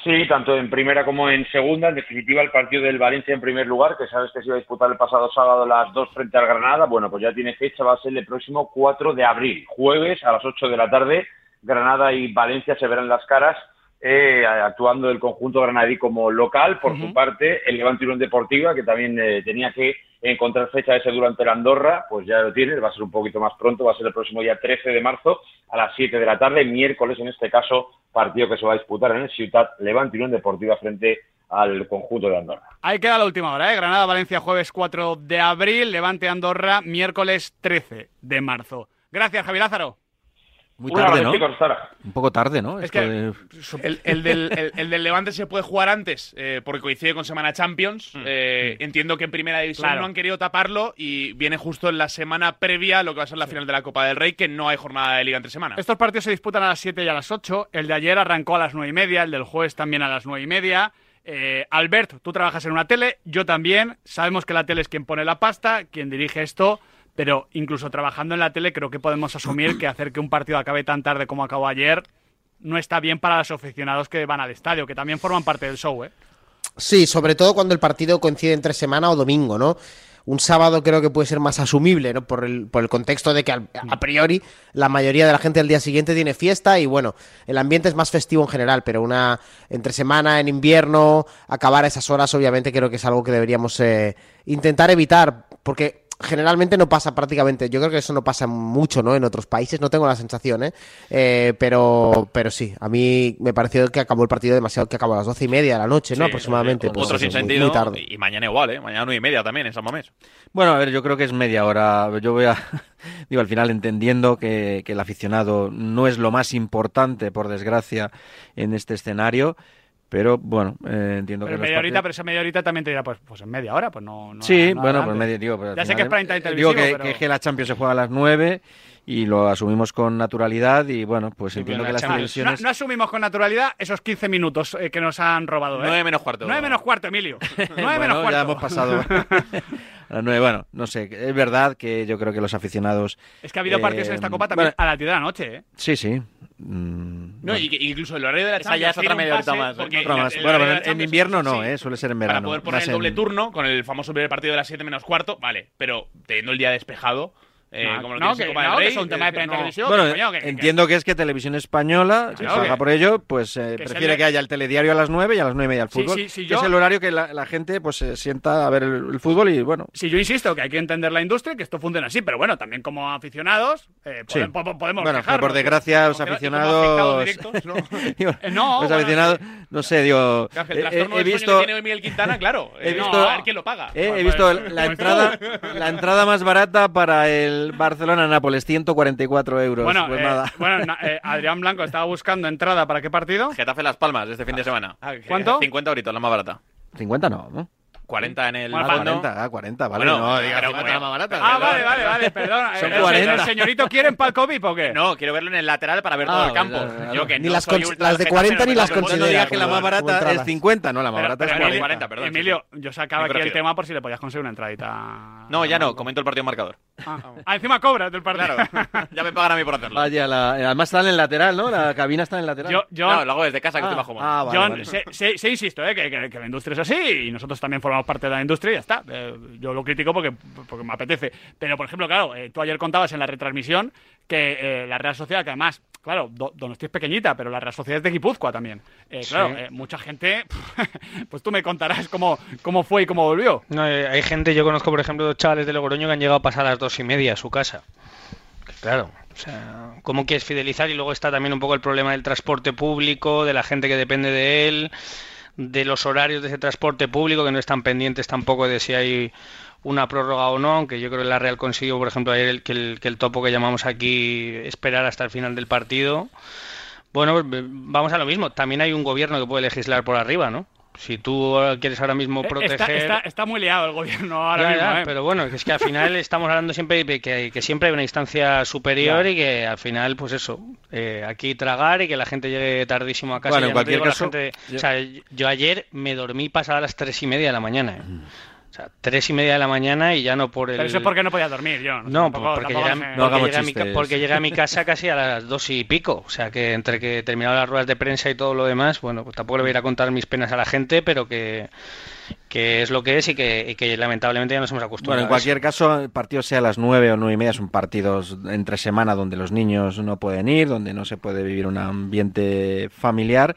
Sí, tanto en primera como en segunda. En definitiva, el partido del Valencia en primer lugar, que sabes que se iba a disputar el pasado sábado las dos frente al Granada. Bueno, pues ya tiene fecha, va a ser el próximo 4 de abril, jueves a las 8 de la tarde. Granada y Valencia se verán las caras, eh, actuando el conjunto granadí como local. Por su parte, el Levante Unión Deportiva, que también eh, tenía que encontrar fecha ese durante la Andorra, pues ya lo tiene, va a ser un poquito más pronto, va a ser el próximo día 13 de marzo a las 7 de la tarde, miércoles en este caso, partido que se va a disputar en el Ciutat Levante Unión Deportiva frente al conjunto de Andorra. Ahí queda la última hora, ¿eh? Granada-Valencia jueves 4 de abril, Levante-Andorra miércoles 13 de marzo. Gracias, Javi Lázaro. Muy Un tarde, ¿no? Un poco tarde, ¿no? Es Esto que- de- El, el del, el- el del Levante se puede jugar antes eh, porque coincide con Semana Champions. Eh, Entiendo que en Primera División Claro. no han querido taparlo y viene justo en la semana previa a lo que va a ser la final de la Copa del Rey, que no hay jornada de Liga entre semana. Estos partidos se disputan a las 7 y a las 8. El de ayer arrancó a las 9 y media, el del jueves también a las 9 y media. Eh, Albert, tú trabajas en una tele, yo también. Sabemos que la tele es quien pone la pasta, quien dirige esto, pero incluso trabajando en la tele creo que podemos asumir que hacer que un partido acabe tan tarde como acabó ayer no está bien para los aficionados que van al estadio, que también forman parte del show, ¿eh? Sí, sobre todo cuando el partido coincide entre semana o domingo, ¿no? Un sábado creo que puede ser más asumible, ¿no? Por el, por el contexto de que al- a priori la mayoría de la gente el día siguiente tiene fiesta y bueno, el ambiente es más festivo en general, pero una entre semana, en invierno, acabar a esas horas obviamente creo que es algo que deberíamos eh, intentar evitar, porque generalmente no pasa prácticamente, yo creo que eso no pasa mucho, ¿no? En otros países, no tengo la sensación, ¿eh? Eh, pero, pero sí, a mí me pareció que acabó el partido demasiado, que acabó a las doce y media de la noche, ¿no? Sí, Aproximadamente. pues Otro eso, sin muy- sentido. muy tarde. Y mañana igual, ¿eh? Mañana nueve y media también en San Mamés. Bueno, a ver, yo creo que es media hora. Yo voy a, digo, al final entendiendo que, que el aficionado no es lo más importante, por desgracia, en este escenario, pero bueno, eh, entiendo Pero que... media horita, partidos- pero esa media horita también te dirá, pues, pues en media hora, pues no. no Sí, no bueno, pues medio, digo, pero Ya sé que es prime time eh, Digo que, pero- que- que la Champions se juega a las 9 y lo asumimos con naturalidad y bueno, pues Sí, entiendo que la las No, televisiones... no asumimos con naturalidad esos 15 minutos eh, que nos han robado. ¿eh? Nueve menos cuarto. 9 menos cuarto, Emilio. 9 Bueno, menos cuarto. ya hemos pasado a las 9. Bueno, no sé, es verdad que yo creo que los aficionados... Es que ha habido partidos en eh, esta copa también bueno, a las 10 de la noche, ¿eh? Sí, sí. Mm, No, y que incluso el horario de la Esa Champions ya es otra media horita más, ¿eh? porque otra el- más. el Bueno, horario de pero la en, invierno sí, no, ¿eh? suele ser en Para verano. poder poner más el doble en- turno con el famoso primer partido de las 7 menos cuarto, vale, pero teniendo el día despejado, eh, No, como lo no, en que, Copa del no, que Rey, es un tema de que no- televisión. Bueno, que, coño, que- que- entiendo que es que Televisión Española, que Claro, salga que- por ello, pues eh, que prefiere el- que haya el telediario a las 9 y a las 9 y media el Sí, fútbol. sí, sí, que yo- es el horario que la, la gente pues se sienta a ver el, el fútbol y bueno. Si yo insisto que hay que entender la industria, que esto funciona así, pero bueno, también como aficionados eh, Sí. pode- po- podemos Bueno, que quejarnos. por desgracia los aficionados... directos, ¿no? Digo, Eh, no, los bueno, aficionados, no sé, digo... Que he- visto... que tiene hoy Miguel Quintana, claro. he eh, visto- a ver quién lo paga. Eh, he Pues- visto pues- la pues entrada la entrada más barata para el Barcelona-Nápoles, 144 euros. Bueno, pues eh, nada. bueno na- eh, Adrián Blanco estaba buscando entrada para qué partido. Getafe Las Palmas este fin de semana. ¿Cuánto? 50 euritos, la más barata. 50 no, ¿no? 40 en el Bueno, Ah, fondo. 40, ah, 40, vale. Bueno, no, digas pero- 50 más barata. Ah, vale, vale, vale, perdón. Son Eh, 40. ¿El señorito quiere en palco VIP o qué? No, quiero verlo en el lateral para ver Ah, todo el campo. Yo que Ni no las soy cons- ultra las de del 40 Getafe, ni las gusta No digas que la más barata es 50, no, la más Pero- barata es pero, 40. Emilio, 40, perdón, sí, Emilio, yo sacaba aquí el tema por si le podías conseguir una entradita. No, ya no, comento el partido marcador. Ah, Ah, encima cobras del partido. Claro, ya me pagan a mí por hacerlo. Vaya, la- además está en el lateral, ¿no? La cabina está en el lateral. Yo, yo, No, lo hago desde casa que ah, estoy bajo mano. ah, vale, John, vale. sé, sé- sé, insisto, eh, que, que- que la industria es así y nosotros también formamos parte de la industria y ya está. Eh, yo lo critico porque, porque me apetece. Pero, por ejemplo, claro, eh, tú ayer contabas en la retransmisión que eh, la Real Sociedad, que además, claro, Do- Donosti es pequeñita, pero la Real Sociedad es de Guipúzcoa también. Eh, claro, eh, mucha gente, pues tú me contarás cómo, cómo fue y cómo volvió. No, hay gente, yo conozco por ejemplo dos chavales de Logroño que han llegado a pasar a las dos y media a su casa. Claro, o sea, ¿cómo quieres fidelizar? Y luego está también un poco el problema del transporte público, de la gente que depende de él, de los horarios de ese transporte público, que no están pendientes tampoco de si hay una prórroga o no, aunque yo creo que la Real consiguió, por ejemplo, ayer el, que, el, que el topo que llamamos aquí esperar hasta el final del partido. Bueno, pues, vamos a lo mismo. También hay un gobierno que puede legislar por arriba, ¿no? Si tú quieres ahora mismo Eh, proteger... Está, está- está muy liado el gobierno ahora Ya, mismo. ya, eh. pero bueno, es que al final estamos hablando siempre de que, que siempre hay una instancia superior Ya. y que al final, pues eso, eh, aquí tragar y que la gente llegue tardísimo a casa. Bueno, en no cualquier caso, gente- yo- o sea, yo ayer me dormí pasadas las tres y media de la mañana. eh. O sea, tres y media de la mañana y ya no por el... Pero eso es porque no podía dormir yo. No, tampoco- porque, tampoco llegué, porque llegué a mi, ca- chistes. porque llegué a mi casa casi a las dos y pico. O sea, que entre que terminaba las ruedas de prensa y todo lo demás, bueno, pues tampoco le voy a ir a contar mis penas a la gente, pero que, que es lo que es y que, y que lamentablemente ya nos hemos acostumbrado. Bueno, en cualquier caso, el partido sea a las 9 o 9 y media, son partidos entre semana donde los niños no pueden ir, donde no se puede vivir un ambiente familiar.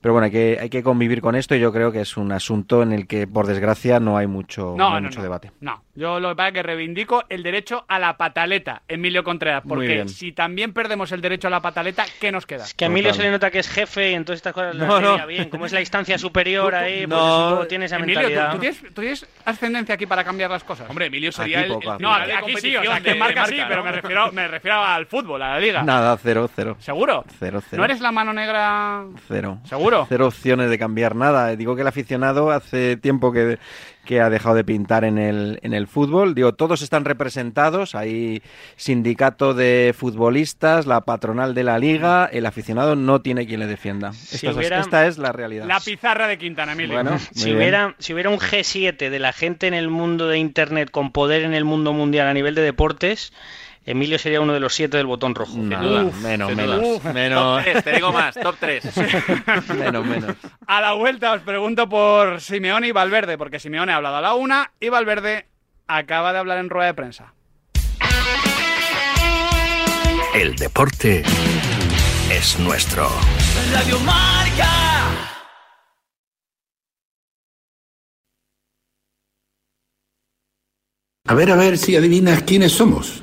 Pero bueno, hay que, hay que convivir con esto y yo creo que es un asunto en el que, por desgracia, no hay mucho, no hay mucho debate. No, yo lo que pasa es que reivindico el derecho a la pataleta, Emilio Contreras, porque si también perdemos el derecho a la pataleta, ¿qué nos queda? Es que a Emilio Total. se le nota que es jefe y entonces estas cosas las No, bien. Como es la instancia superior ahí, pues no, poco tiene esa Emilio, ¿tú, mentalidad. tú tienes, tú tienes ascendencia aquí para cambiar las cosas? Hombre, Emilio sería Aquí el, poco, el aquí no, aquí, sí, o sea, que de marca sí, marca, pero me refiero, me refiero al fútbol, a la liga. Nada, cero, cero. ¿Seguro? Cero, cero. ¿No eres la mano negra? Cero. ¿Seguro? Cero opciones de cambiar nada. Digo que el aficionado hace tiempo que, que ha dejado de pintar en el, en el fútbol. Digo, todos están representados. Hay sindicato de futbolistas, la patronal de la liga. El aficionado no tiene quien le defienda. Si Esta, es- hubiera- esta es la realidad. La pizarra de Quintana, Emilio. Bueno, muy Si hubiera, si hubiera un G7 de la gente en el mundo de Internet con poder en el mundo mundial a nivel de deportes, Emilio sería uno de los siete del botón rojo. Nada, Uf, menos, menos. Top menos, 3, te digo más, top 3. menos, menos. A la vuelta os pregunto por Simeone y Valverde, porque Simeone ha hablado a la una y Valverde acaba de hablar en rueda de prensa. El deporte es nuestro. Radio Marca. A ver, a ver si adivinas quiénes somos.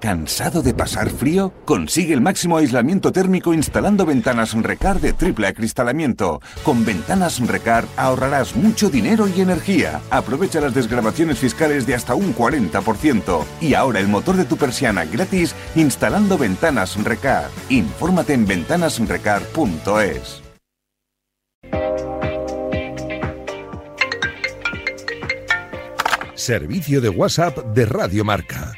¿Cansado de pasar frío? Consigue el máximo aislamiento térmico instalando ventanas Recar de triple acristalamiento. Con ventanas Recar ahorrarás mucho dinero y energía. Aprovecha las desgrabaciones fiscales de hasta un 40%. Y ahora el motor de tu persiana gratis instalando ventanas Recar. Infórmate en ventanasrecar.es. Servicio de WhatsApp de Radio Marca.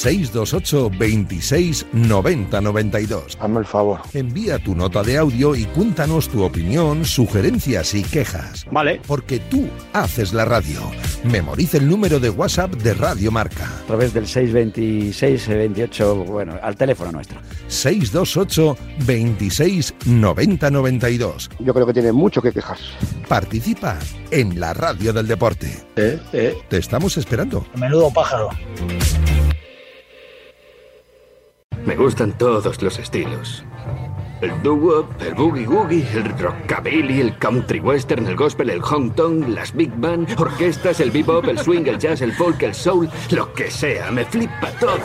628 26 90 92. Hazme el favor. Envía tu nota de audio y cuéntanos tu opinión, sugerencias y quejas. Vale. Porque tú haces la radio. Memoriza el número de WhatsApp de Radio Marca. A través del 626 eh, 28, bueno, al teléfono nuestro. 628 26 90 92. Yo creo que tiene mucho que quejarse. Participa en la radio del deporte. Eh, eh. Te estamos esperando. Menudo pájaro. Me gustan todos los estilos. El doo-wop, el boogie-woogie, el rockabilly, el country western, el gospel, el hong kong, las big band, orquestas, el bebop, el swing, el jazz, el folk, el soul, lo que sea, me flipa todo.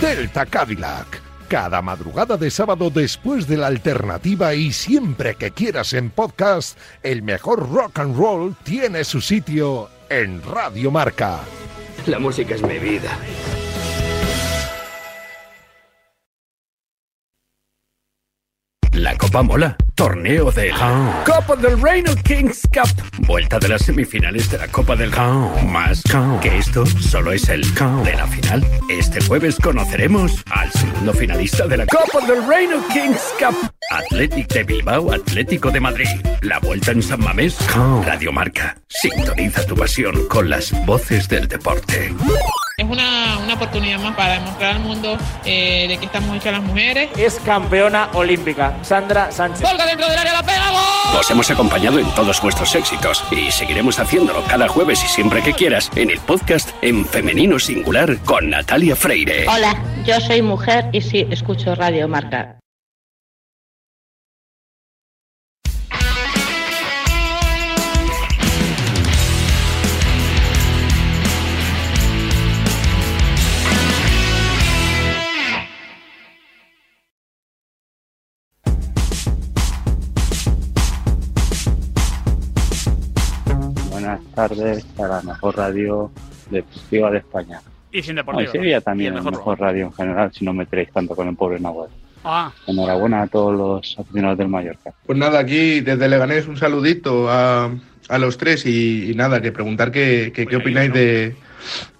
Delta Cadillac. Cada madrugada de sábado después de la alternativa y siempre que quieras en podcast, el mejor rock and roll tiene su sitio en Radio Marca. La música es mi vida. Copa mola. Torneo de Copa del Reino Kings Cup. Vuelta de las semifinales de la Copa del Más que esto solo es el de la final. Este jueves conoceremos al segundo finalista de la Copa del Reino Kings Cup. Athletic de Bilbao, Atlético de Madrid. La vuelta en San Mamés. Radio Marca. Sintoniza tu pasión con las voces del deporte. Es una, una oportunidad más para demostrar al mundo eh, de que estamos hechas las mujeres. Es campeona olímpica, Sandra Sánchez. ¡Volga dentro del área, la pega! ¡Gol! Os hemos acompañado en todos vuestros éxitos y seguiremos haciéndolo cada jueves y siempre que quieras en el podcast en femenino singular con Natalia Freire. Hola, yo soy mujer y sí escucho Radio Marca. Tardes a la mejor radio deportiva de España. Y sin No, y deportivo. Sevilla también, Y mejor mejor radio en general, si no meteréis tanto con el pobre Nahuel. Ah, Enhorabuena a todos los aficionados del Mallorca. Pues nada, aquí desde Leganés un saludito a, a los tres y, y nada, que preguntar qué, qué, qué opináis de,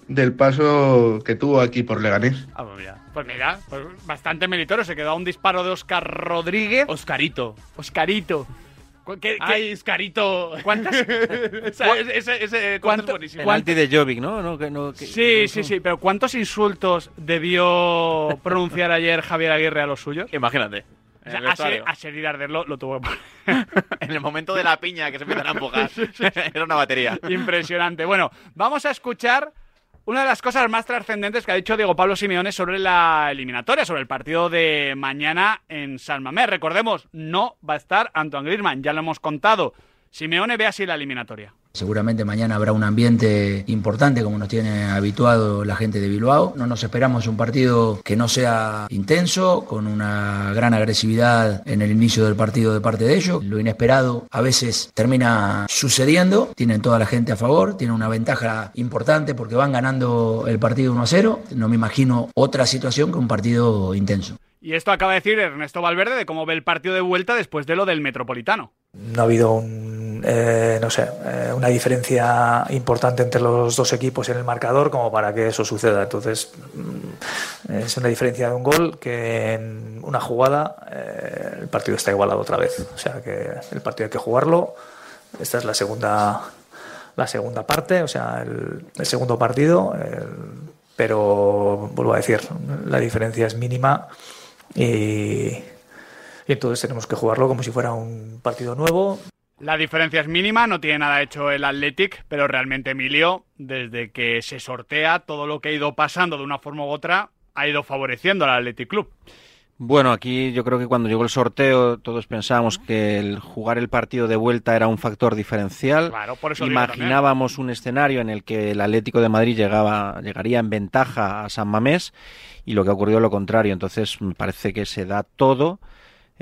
del paso que tuvo aquí por Leganés. ah, pues mira, pues mira, pues bastante meritorio. Se quedó a un disparo de Oscar Rodríguez. Oscarito. Oscarito. ¿Qué, qué- Ay. ¿Cuántas? Ese, ese, ¿Cuánto- es buenísimo. De Jovic, ¿no? No, que- no, que- Sí, sí, sí, pero ¿cuántos insultos debió pronunciar ayer Javier Aguirre a los suyos? Imagínate. O sea, a. Ser- a Arder lo, lo tuvo que poner. En el momento de la piña que se empiezan a empujar. Era una batería. Impresionante. Bueno, vamos a escuchar una de las cosas más trascendentes que ha dicho Diego Pablo Simeone sobre la eliminatoria, sobre el partido de mañana en San Mamés. Recordemos, no va a estar Antoine Griezmann, ya lo hemos contado. Simeone ve así la eliminatoria. Seguramente mañana habrá un ambiente importante como nos tiene habituado la gente de Bilbao. No nos esperamos un partido que no sea intenso, con una gran agresividad en el inicio del partido de parte de ellos. Lo inesperado a veces termina sucediendo. Tienen toda la gente a favor, tienen una ventaja importante porque van ganando el partido 1 a 0. No me imagino otra situación que un partido intenso. Y esto acaba de decir Ernesto Valverde de cómo ve el partido de vuelta después de lo del Metropolitano. No ha habido un, eh, no sé, eh, una diferencia importante entre los dos equipos en el marcador como para que eso suceda. Entonces, mm, es una diferencia de un gol que en una jugada eh, el partido está igualado otra vez. O sea que el partido hay que jugarlo. Esta es la segunda, la segunda parte, o sea, el, segundo partido. pero vuelvo a decir, la diferencia es mínima y entonces tenemos que jugarlo como si fuera un partido nuevo. La diferencia es mínima, no tiene nada hecho el Athletic, pero realmente Emilio, desde que se sortea, todo lo que ha ido pasando de una forma u otra ha ido favoreciendo al Athletic Club. Bueno, aquí yo creo que cuando llegó el sorteo todos pensábamos que el jugar el partido de vuelta era un factor diferencial. Claro, por eso Imaginábamos un escenario en el que el Atlético de Madrid llegaba, llegaría en ventaja a San Mamés y lo que ha ocurrido es lo contrario. Entonces me parece que se da todo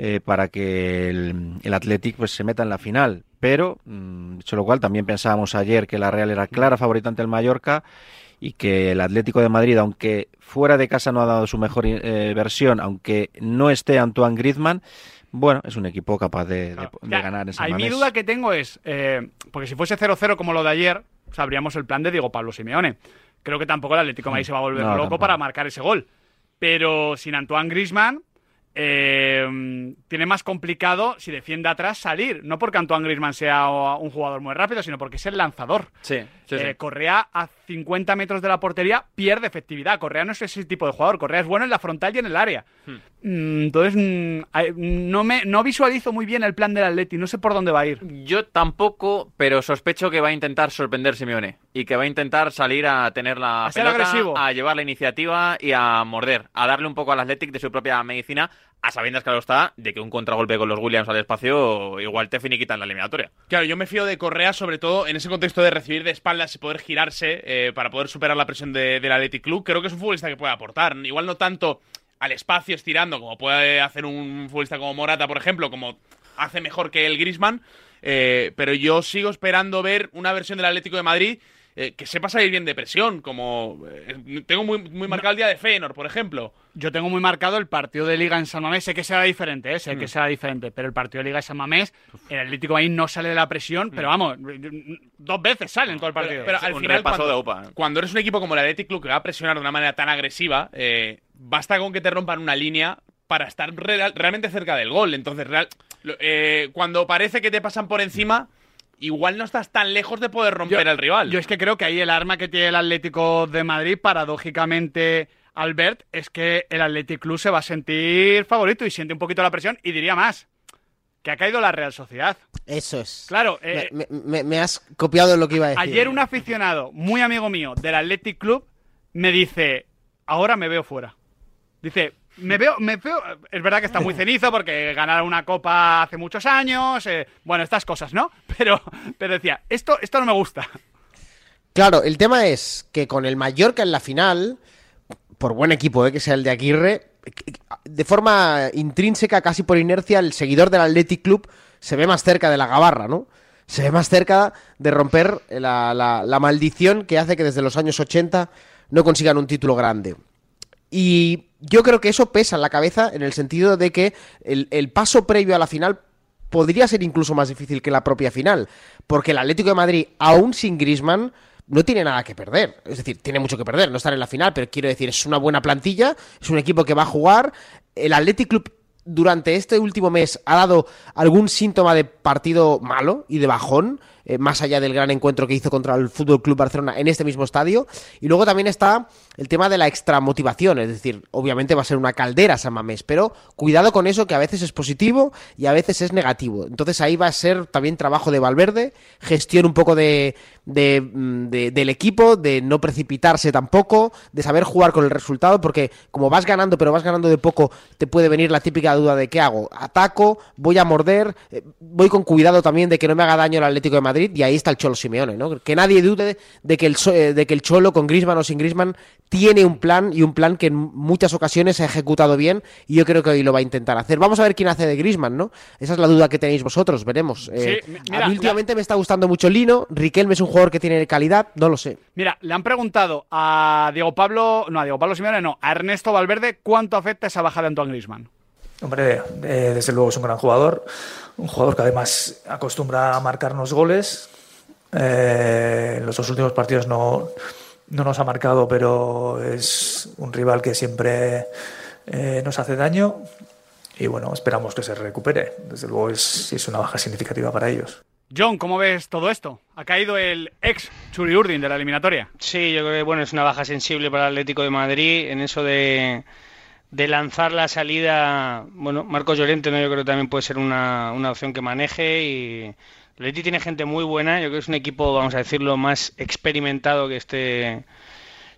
eh, para que el, el Athletic pues, se meta en la final. Pero, mm, dicho lo cual, también pensábamos ayer que la Real era clara favorita ante el Mallorca y que el Atlético de Madrid, aunque fuera de casa no ha dado su mejor eh, versión, aunque no esté Antoine Griezmann, bueno, es un equipo capaz de, de- de Ya, ganar mi duda que tengo es, eh, porque si fuese 0-0 como lo de ayer, sabríamos el plan de Diego Pablo Simeone. Creo que tampoco el Atlético de Madrid se va a volver No, loco tampoco. para marcar ese gol. Pero sin Antoine Griezmann, eh, tiene más complicado si defiende atrás salir. No porque Antoine Griezmann sea un jugador muy rápido, sino porque es el lanzador. Sí, sí, sí. Eh, Correa a 50 metros de la portería pierde efectividad. Correa no es ese tipo de jugador. Correa es bueno en la frontal y en el área. Hmm. Mm, Entonces, mm, no, me, no visualizo muy bien el plan del Atleti. No sé por dónde va a ir. Yo tampoco, pero sospecho que va a intentar sorprender Simeone y que va a intentar salir a tener la A ser pelota, agresivo. a llevar la iniciativa y a morder, a darle un poco al Athletic de su propia medicina, a sabiendas, claro está, de que un contragolpe con los Williams al espacio igual te finiquitan la eliminatoria. Claro, yo me fío de Correa, sobre todo en ese contexto de recibir de espaldas y poder girarse eh, para poder superar la presión de- del Athletic Club. Creo que es un futbolista que puede aportar. Igual no tanto al espacio estirando como puede hacer un futbolista como Morata, por ejemplo, como hace mejor que el Grisman. pero yo sigo esperando ver una versión del Atlético de Madrid eh, que sepa salir bien de presión, como eh, tengo muy, muy marcado el día de Feyenoord, por ejemplo. Yo tengo muy marcado el partido de Liga en San Mamés. Sé que será diferente, ¿eh? sé Mm. que será diferente, pero el partido de Liga en San Mamés, el Atlético ahí no sale de la presión, pero vamos, dos veces sale en todo el partido. Mm. Pero, pero al final, cuando, cuando eres un equipo como el Athletic Club que va a presionar de una manera tan agresiva, eh, basta con que te rompan una línea para estar real- realmente cerca del gol. Entonces, real- eh, cuando parece que te pasan por encima, igual no estás tan lejos de poder romper al rival. Yo es que creo que ahí el arma que tiene el Atlético de Madrid, paradójicamente, Albert, es que el Athletic Club se va a sentir favorito y siente un poquito la presión. Y diría más, que ha caído la Real Sociedad. Eso es. Claro, eh, me, me- me has copiado lo que iba a decir. ayer un aficionado muy amigo mío del Athletic Club me dice, ahora me veo fuera. Dice, me veo, me veo, es verdad que está muy cenizo porque ganaron una copa hace muchos años, eh, bueno, estas cosas, ¿no? Pero, pero decía, esto, esto no me gusta. Claro, el tema es que con el Mallorca en la final, por buen equipo eh, que sea el de Aguirre, de forma intrínseca, casi por inercia, el seguidor del Athletic Club se ve más cerca de la gabarra, ¿no? Se ve más cerca de romper la, la- maldición que hace que desde los años 80 no consigan un título grande. Y yo creo que eso pesa en la cabeza en el sentido de que el, paso previo a la final podría ser incluso más difícil que la propia final, porque el Atlético de Madrid, aún sin Griezmann, no tiene nada que perder. Es decir, tiene mucho que perder, no estar en la final, pero quiero decir, es una buena plantilla, es un equipo que va a jugar. El Athletic Club durante este último mes ha dado algún síntoma de partido malo y de bajón, eh, más allá del gran encuentro que hizo contra el Fútbol Club Barcelona en este mismo estadio. Y luego también está el tema de la extra motivación, es decir, obviamente va a ser una caldera San Mamés, pero cuidado con eso que a veces es positivo y a veces es negativo. Entonces ahí va a ser también trabajo de Valverde, gestión un poco de, mm, de- del equipo, de no precipitarse tampoco, de saber jugar con el resultado, porque como vas ganando, pero vas ganando de poco, te puede venir la típica duda de qué hago, ataco, voy a morder, eh, voy con cuidado también de que no me haga daño el Atlético de Madrid, y ahí está el Cholo Simeone, ¿no? Que nadie dude de que el, eh, de que el Cholo, con Grisman o sin Grisman, tiene un plan y un plan que en muchas ocasiones ha ejecutado bien, y yo creo que hoy lo va a intentar hacer. Vamos a ver quién hace de Grisman, ¿no? Esa es la duda que tenéis vosotros, veremos. Eh, a mí últimamente me está gustando mucho Lino, Riquelme es un jugador que tiene calidad, no lo sé. Mira, le han preguntado a Diego Pablo, no, a Diego Pablo Simeone, no, a Ernesto Valverde, ¿cuánto afecta esa baja de Antoine Griezmann? Hombre, eh, desde luego es un gran jugador, un jugador que además acostumbra a marcarnos goles. Eh, en los dos últimos partidos no, no nos ha marcado, pero es un rival que siempre eh, nos hace daño. Y bueno, esperamos que se recupere. Desde luego es, es una baja significativa para ellos. John, ¿cómo ves todo esto? Ha caído el ex Churi Urdin de la eliminatoria. Sí, yo creo que bueno, es una baja sensible para el Atlético de Madrid en eso de, de lanzar la salida. Bueno, Marcos Llorente, ¿no? yo creo que también puede ser una, una opción que maneje y el Atleti tiene gente muy buena. Yo creo que es un equipo, vamos a decirlo, más experimentado que este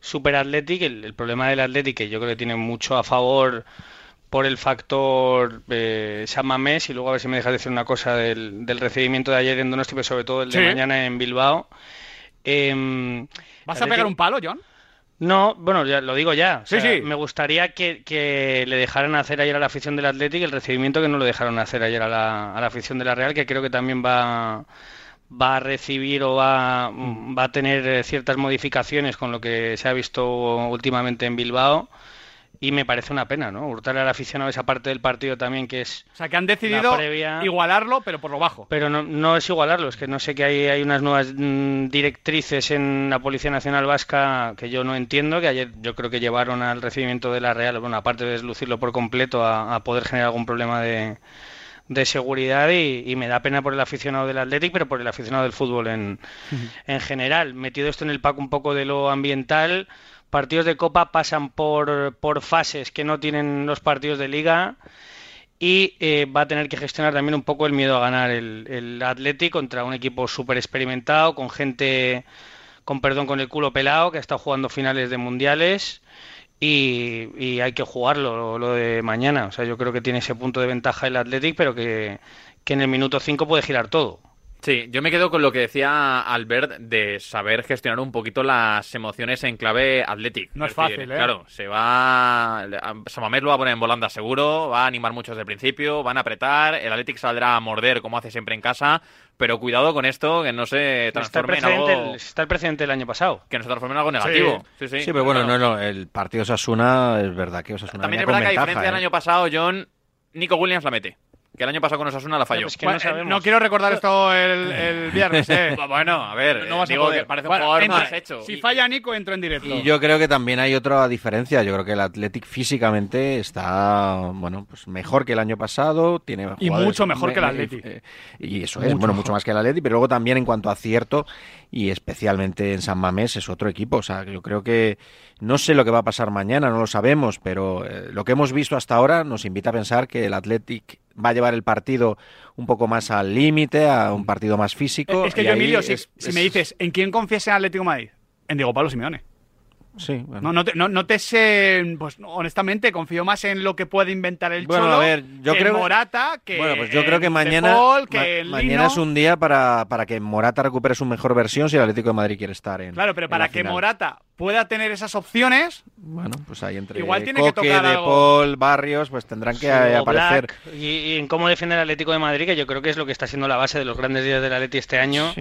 Super Athletic. El, el problema del Athletic, que yo creo que tiene mucho a favor por el factor eh, San Mamés y luego a ver si me dejas decir una cosa del, del recibimiento de ayer en Donosti, pero sobre todo el de Sí. mañana en Bilbao. Em, ¿Vas a pegar un palo, John? No, bueno, ya lo digo ya. O Sí, sea, sí. Me gustaría que, que le dejaran hacer ayer a la afición del Athletic el recibimiento que no lo dejaron hacer ayer a la, a la afición de la Real, que creo que también va, va a recibir o va, va a tener ciertas modificaciones con lo que se ha visto últimamente en Bilbao. Y me parece una pena, ¿no? Hurtarle al aficionado esa parte del partido también que es O sea, que han decidido previa- igualarlo, pero por lo bajo. pero no, no es igualarlo, es que no sé que hay, hay unas nuevas mm, directrices en la Policía Nacional Vasca que yo no entiendo, que ayer yo creo que llevaron al recibimiento de la Real, bueno, aparte de deslucirlo por completo, a, a poder generar algún problema de, de seguridad y, y me da pena por el aficionado del Athletic, pero por el aficionado del fútbol en, en general. Metido esto en el pack un poco de lo ambiental, partidos de Copa pasan por, por fases que no tienen los partidos de Liga y eh, va a tener que gestionar también un poco el miedo a ganar el, el contra un equipo súper experimentado, con gente, con perdón, con el culo pelado, que ha estado jugando finales de mundiales y, hay que jugarlo lo, lo de mañana. O sea, yo creo que tiene ese punto de ventaja el Athletic, pero que, que en el minuto 5 puede girar todo. Sí, yo me quedo con lo que decía Albert de saber gestionar un poquito las emociones en clave Athletic. No es fácil, ¿eh? Claro, se va. Samamés lo va a poner en volanda seguro, va a animar mucho desde el principio, van a apretar, el Athletic saldrá a morder como hace siempre en casa, pero cuidado con esto, que no se Está el, transforme en algo. está el precedente del año pasado. Que no se transforme en algo negativo. Sí, sí. Sí, pero bueno, no, no, el partido Osasuna es verdad que Osasuna También es verdad que a diferencia del ¿eh? año pasado, John, Nico Williams la mete. Que el año pasado con Osasuna la falló. Bueno, eh, no quiero recordar esto el, el viernes, ¿eh? bueno, a ver, No vas a digo poder. que parece un Bueno, jugador entra. más hecho. Si falla Nico, entro en directo. Y yo creo que también hay otra diferencia. Yo creo que el Athletic físicamente está, bueno, pues mejor que el año pasado. Tiene Y mucho mejor que el Athletic. eh, Y eso es, Mucho bueno, mejor. mucho más que el Athletic. Pero luego también en cuanto a acierto y especialmente en San Mamés es otro equipo. O sea, yo creo que no sé lo que va a pasar mañana, no lo sabemos, pero eh, lo que hemos visto hasta ahora nos invita a pensar que el Athletic va a llevar el partido un poco más al límite, a un partido más físico. Es que yo, Emilio, si, es- si es- me dices, ¿en quién confías en Atlético Madrid? En Diego Pablo Simeone. Sí, bueno. No, no, te, no, no te sé, pues honestamente confío más en lo que puede inventar el Bueno, Cholo a ver, yo que creo en que- Morata, que Bueno, pues yo creo que en mañana, Paul, que ma- mañana es un día para, para que Morata recupere su mejor versión si el Atlético de Madrid quiere estar en. Claro, pero en para la que final. Morata pueda tener esas opciones, Bueno, pues ahí entre Igual tiene que Coque, tocar De algo. Paul, Barrios, pues tendrán que Sí, aparecer. Black, y, y en cómo defiende el Atlético de Madrid, que yo creo que es lo que está siendo la base de los grandes días del Atleti este año,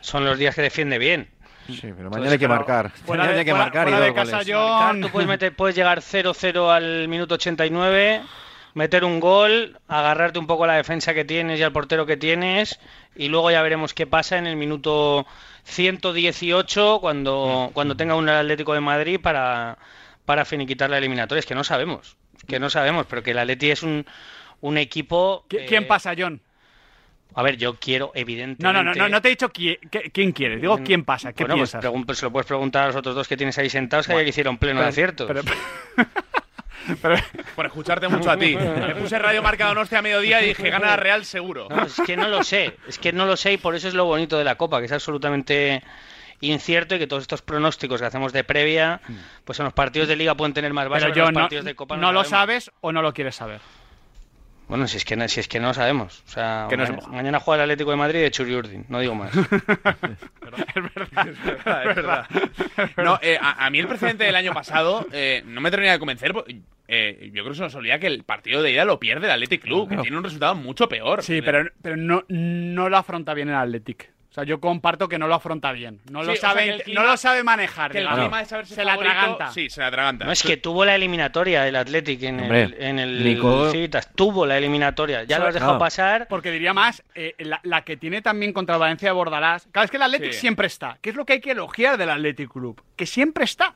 son los días que defiende bien. Sí, pero mañana hay que marcar. fuera Mañana de- hay que fuera- marcar y fuera de dos casa, goles. John. Tú puedes, meter, puedes llegar 0-0 al minuto 89, meter un gol, agarrarte un poco a la defensa que tienes y al portero que tienes, y luego ya veremos qué pasa en el minuto 118 cuando, cuando tenga un Atlético de Madrid para, para finiquitar la eliminatoria. Es que no sabemos, que no sabemos, pero que el Atleti es un, un equipo... ¿qui- ¿quién eh, pasa, John? A ver, yo quiero, evidentemente... No, no, no, no, no te he dicho qui- qui- quién quieres, digo quién pasa, ¿qué Bueno, pues, piensas? pues se lo puedes preguntar a los otros dos que tienes ahí sentados, que ayer hicieron pleno de aciertos. pero- Por escucharte mucho a ti. Me puse Radio Marca Donostia a mediodía y dije, gana la Real seguro. No, es que no lo sé, es que no lo sé y por eso es lo bonito de la Copa, que es absolutamente incierto y que todos estos pronósticos que hacemos de previa, pues en los partidos de Liga pueden tener más base, Pero en los no, partidos de Copa no lo sabemos. sabes o no lo quieres saber. Bueno, si es que no, si es que no lo sabemos. O sea, Que no se ma- moja. mañana juega el Atlético de Madrid de Churiurdin, no digo más. Es verdad. No, eh, a, a mí el precedente del año pasado eh, no me termina de convencer. porque, eh, yo creo que se nos olvida que el partido de ida lo pierde el Athletic Club, que tiene un resultado mucho peor. Sí, pero, pero no, no lo afronta bien el Athletic. Sea, yo comparto que no lo afronta bien. No, Sí, lo, o sea, sabe, que clima- no lo sabe manejar. Que el digamos. clima de saberse se la atraganta. Sí, se la atraganta. No, es que tuvo la eliminatoria el Athletic en Hombre, el, en el Nico- Civitas. Tuvo la eliminatoria. Ya lo has dejado No. pasar. Porque diría más, eh, la, la que tiene también contra Valencia de Bordalás. Claro, es que el Athletic Sí. siempre está. Que es lo que hay que elogiar del Athletic Club. Que siempre está.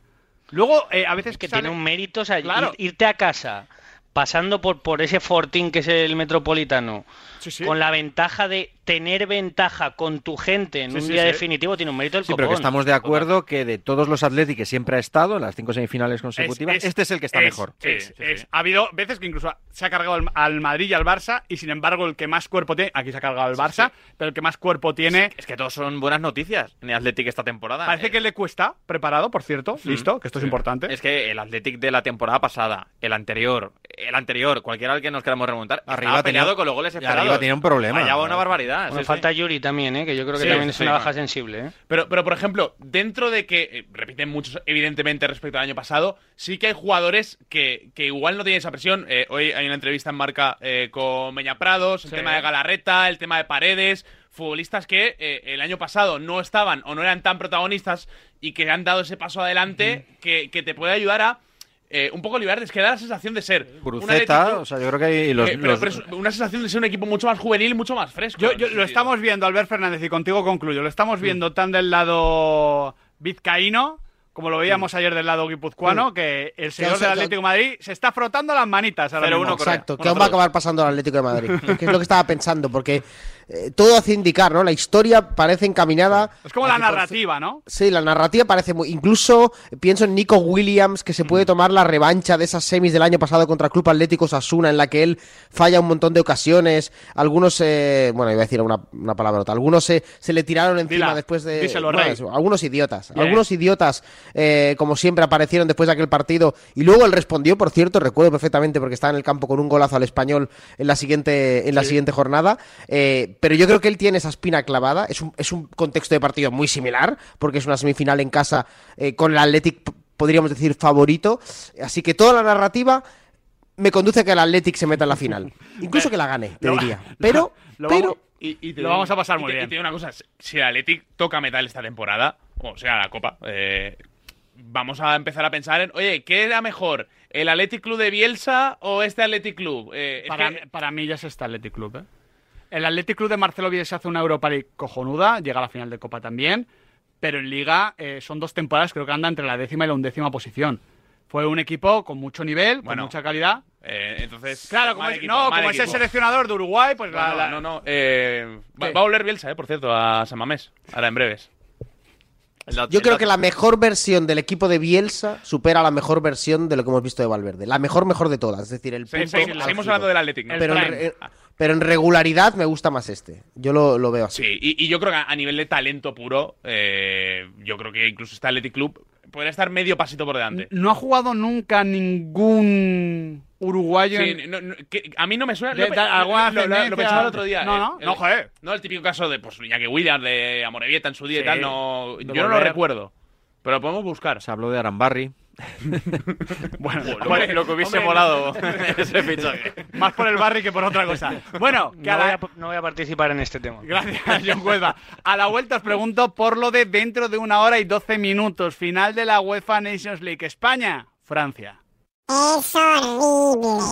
Luego, eh, a veces que sale- tiene un mérito, o sea, Claro. ir- irte a casa pasando por, por ese fortín que es el metropolitano, sí. con la ventaja de tener ventaja con tu gente en Sí, un sí, día sí. definitivo, tiene un mérito el Sí, pero que estamos de acuerdo que de todos los Atléticos que siempre ha estado en las cinco semifinales consecutivas, Es- es- este es el que está es- mejor. es- es- Ha habido veces que incluso se ha cargado al, al Madrid y al Barça, y sin embargo, el que más cuerpo tiene. Aquí se ha cargado al Barça, pero el que más cuerpo tiene. Es que todos son buenas noticias en el Athletic esta temporada. Parece que le cuesta, preparado, por cierto. Listo, que esto es importante. Es que el Athletic de la temporada pasada, el anterior, el anterior, cualquiera al que nos queramos remontar, Arriba estaba peleado tenía- con los goles esperados. arriba tenía un problema. Allá va una barbaridad. Bueno, sí, falta sí. Yuri también, ¿eh? que yo creo que Sí, también es una baja sensible. ¿eh? Pero, pero, por ejemplo, dentro de que eh, repiten muchos, evidentemente, respecto al año pasado, sí que hay jugadores que, que igual no tienen esa presión. Eh, hoy hay una entrevista en marca eh, con Meña Prados, el tema de Galarreta, el tema de Paredes, futbolistas que eh, el año pasado no estaban o no eran tan protagonistas y que han dado ese paso adelante que, que te puede ayudar a eh, un poco liberar, es que da la sensación de ser Athletic o sea, yo creo que hay los, eh, pero- los- pero una sensación de ser un equipo mucho más juvenil, mucho más fresco. Yo, yo- lo estamos viendo, Albert Fernández, y contigo concluyo. Lo estamos viendo tan del lado vizcaíno como lo veíamos ayer del lado guipuzcoano, que el señor del Atlético de Madrid se está frotando las manitas ahora mismo. Exacto, que aún va a acabar pasando al Atlético de Madrid. que es lo que estaba pensando, porque eh, todo hace indicar, ¿no? La historia parece encaminada. Es como la narrativa, ¿no? Sí, la narrativa parece muy. Incluso pienso en Nico Williams, que se puede tomar la revancha de esas semis del año pasado contra el Club Atlético Sasuna, en la que él falla un montón de ocasiones. Algunos, eh, bueno, iba a decir una, una palabrota. Algunos se, se le tiraron encima Dila, después de. díselo, Rey. algunos idiotas. Algunos idiotas eh, como siempre, aparecieron después de aquel partido. Y luego él respondió, por cierto, recuerdo perfectamente porque estaba en el campo con un golazo al español en la siguiente, en la siguiente jornada. Eh, pero yo creo que él tiene esa espina clavada. Es un, es un contexto de partido muy similar, porque es una semifinal en casa eh, con el Athletic, podríamos decir, favorito. Así que toda la narrativa me conduce a que el Athletic se meta en la final. Incluso que la gane, te Lo- diría. Pero, lo pero... vamos- y- y te lo digo- vamos a pasar y muy te- bien. Y te digo una cosa, si el Athletic toca metal esta temporada, o sea, la Copa, eh, vamos a empezar a pensar en, oye, ¿qué era mejor? ¿El Athletic Club de Bielsa o este Athletic Club? Eh, es Para, que- para mí ya es este Athletic Club, ¿eh? El Athletic Club de Marcelo Bielsa hace una Europa League cojonuda, llega a la final de Copa también, pero en Liga eh, son dos temporadas, creo que anda entre la décima y la undécima posición. Fue un equipo con mucho nivel, con mucha calidad. eh, entonces, Claro, como es, equipo, no, como es el seleccionador de Uruguay, pues la- la- no, no. eh, va, a volver Bielsa, eh, por cierto, a San Mamés, ahora en breves. Yo creo que la mejor versión del equipo de Bielsa supera la mejor versión de lo que hemos visto de Valverde. La mejor, mejor de todas. Es decir, el Sí, punto sí, seguimos hablando del Athletic, ¿no? Pero, El pero en regularidad me gusta más este. Yo lo, lo veo así. Sí, y, y yo creo que a, nivel de talento puro, eh, yo creo que incluso este Athletic Club podría estar medio pasito por delante. no ha jugado nunca ningún uruguayo. Sí, en- no- no, que a mí no me suena. De- lo, lo- lo- lo pensaba el otro día. No, eh, no, el- no, joder. No, el típico caso de pues, Iñaki Williams, de Amorebieta en su día y tal. No, yo no lo recuerdo. Pero lo podemos buscar. Se habló de Arambarri. Bueno, Lo que- lo que hubiese molado ese fichaje. Más por el barrio que por otra cosa. Bueno, que No a la- voy, a, no voy a participar en este tema. Gracias, John Cuelva. A la vuelta os pregunto por lo de dentro de una hora y 12 minutos. Final de la UEFA Nations League. España, Francia. Es horrible.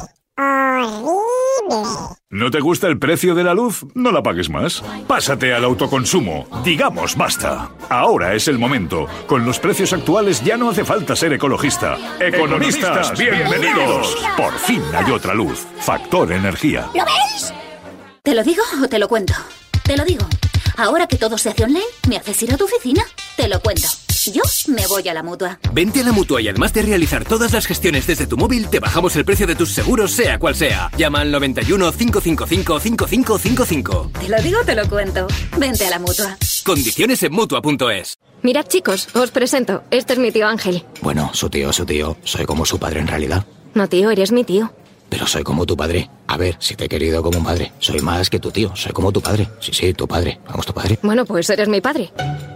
Horrible. ¿No te gusta el precio de la luz? No la pagues más. Pásate al autoconsumo. Digamos basta. Ahora es el momento. Con los precios actuales ya no hace falta ser ecologista. Economistas, bienvenidos. Por fin hay otra luz. Factor energía. ¿Lo veis? ¿Te lo digo o te lo cuento? Te lo digo. Ahora que todo se hace online, ¿me haces ir a tu oficina? Te lo cuento. Yo me voy a la mutua. Vente a la mutua y además de realizar todas las gestiones desde tu móvil, te bajamos el precio de tus seguros, sea cual sea. Llama al 91 555 5555. Te lo digo o te lo cuento. Vente a la mutua. Condiciones en mutua.es. Mirad chicos, os presento. Este es mi tío Ángel. Bueno, su tío, su tío. Soy como su padre en realidad. No tío, eres mi tío. Pero soy como tu padre. A ver, si te he querido como un padre. Soy más que tu tío. Soy como tu padre. Sí, sí, tu padre. Vamos, tu padre. Bueno, pues eres mi padre.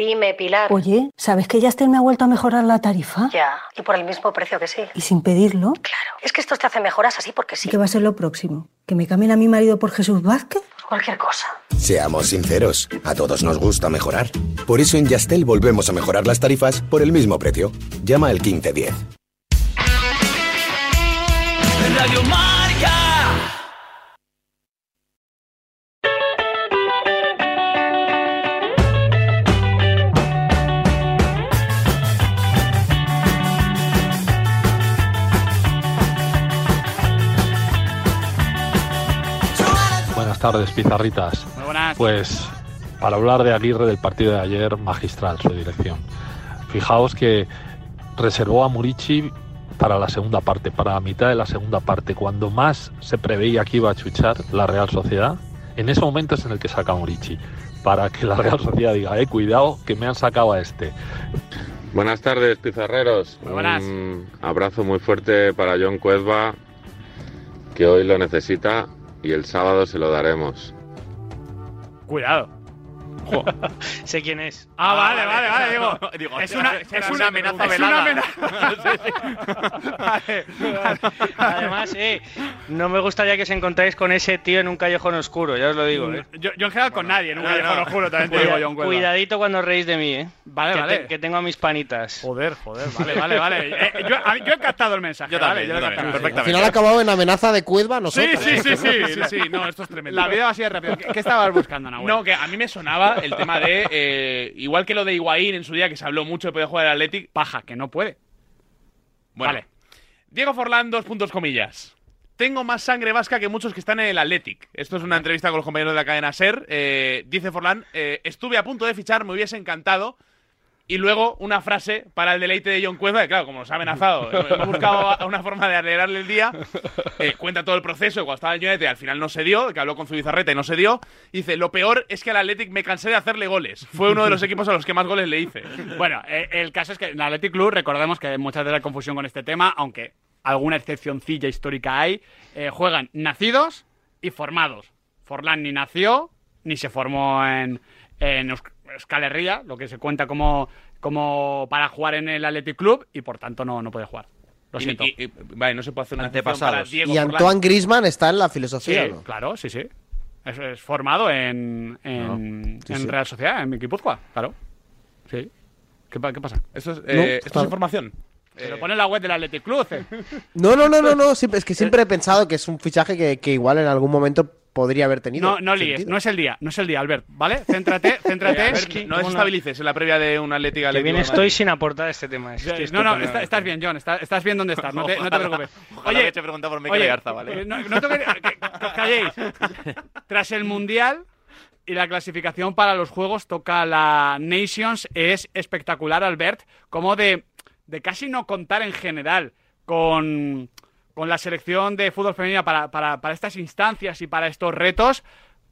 Dime, Pilar. Oye, ¿sabes que Yastel me ha vuelto a mejorar la tarifa? Ya, y por el mismo precio que sí. ¿Y sin pedirlo? Claro, es que esto te hace mejoras así porque sí. ¿Qué va a ser lo próximo? ¿Que me cambien a mi marido por Jesús Vázquez? Cualquier cosa. Seamos sinceros, a todos nos gusta mejorar. Por eso en Yastel volvemos a mejorar las tarifas por el mismo precio. Llama al 1510. Radio Marca. Tardes, pizarritas. Muy buenas. Pues para hablar de Aguirre del partido de ayer, magistral su dirección. Fijaos que reservó a Murici para la segunda parte, para la mitad de la segunda parte, cuando más se preveía que iba a chuchar la Real Sociedad. En ese momento es en el que saca a Murici, para que la Real Sociedad diga, eh, cuidado, que me han sacado a este. Buenas tardes, pizarreros. Muy buenas. Un abrazo muy fuerte para John Cuezba, que hoy lo necesita y el sábado se lo daremos. Cuidado. sé quién es. Ah, vale, vale, vale, digo. Digo, es una, es una amenaza es velada. una amenaza. Vale, vale. Además, eh, no me gustaría que os encontréis con ese tío en un callejón oscuro, ya os lo digo. Eh. Yo, yo en general con nadie, No, yo no. lo juro, también te digo, John cuidadito cuando reís de mí, ¿eh? Vale, que, vale. te- que tengo a mis panitas. Joder, joder, vale, vale, vale. Eh, yo, a he captado el mensaje, Yo vale, también, yo yo lo he también, captado. Al final ha acabado en amenaza de Cuedva a Sí, nosotros. sí, sí, sí, Sí, sí, no, esto es tremendo. La vida va así de rápido. ¿Qué, qué estabas buscando, Nahuel? No, que a mí me sonaba el tema de. eh, igual que lo de Higuaín en su día, que se habló mucho de poder jugar al Athletic. Paja, que no puede. Bueno. Vale. Diego Forlán, dos puntos comillas. Tengo más sangre vasca que muchos que están en el Athletic. Esto es una entrevista con los compañeros de la cadena SER. Eh, dice Forlán, eh, estuve a punto de fichar, me hubiese encantado. Y luego una frase para el deleite de John Cueva, que claro, como nos ha amenazado, hemos buscado una forma de alegrarle el día. Eh, cuenta todo el proceso, de cuando estaba en el United al final no se dio, que habló con Zubizarreta y no se dio. Y dice, lo peor es que al Athletic me cansé de hacerle goles. Fue uno de los equipos a los que más goles le hice. Bueno, eh, el caso es que en el Athletic Club, recordemos que hay muchas veces hay confusión con este tema, aunque alguna excepcioncilla histórica hay, eh, juegan nacidos y formados. Forlán ni nació, ni se formó en, en Eusk- Euskal Herria, lo que se cuenta como, como para jugar en el Athletic Club, y por tanto no, no puede jugar. Lo Y- siento. y- y- vale, no se puede hacer una para Diego Y. Antoine Grisman está en la Sí, filosofía. ¿no? claro, sí, sí. Es, es formado en, en, Sí, en sí. Real Sociedad, en Guipúzcoa, claro. Sí. ¿Qué, qué pasa? Esto es, No, eh, esto es información. Se lo pone en la web del Athletic Club. eh. No, no, no, no, no. siempre- es que siempre he pensado que es un fichaje que, que igual en algún momento podría haber tenido. No, no líes, no es el día, no es el día, Albert, ¿vale? Céntrate, céntrate. A ver, no ¿cómo desestabilices en la previa de un Atlético Que bien estoy sin aportar este tema. es que es No, no, está- estás bien, John, está- estás bien donde estás, no te, no te Ojalá- preocupes. ojalá que te pregunta por Mikel oye, Garza, ¿vale? eh, No, no que, calléis. Tras el Mundial y la clasificación para los Juegos toca la Nations, es espectacular, Albert, como de, de casi no contar en general con, con la selección de fútbol femenina para, para, para estas instancias y para estos retos.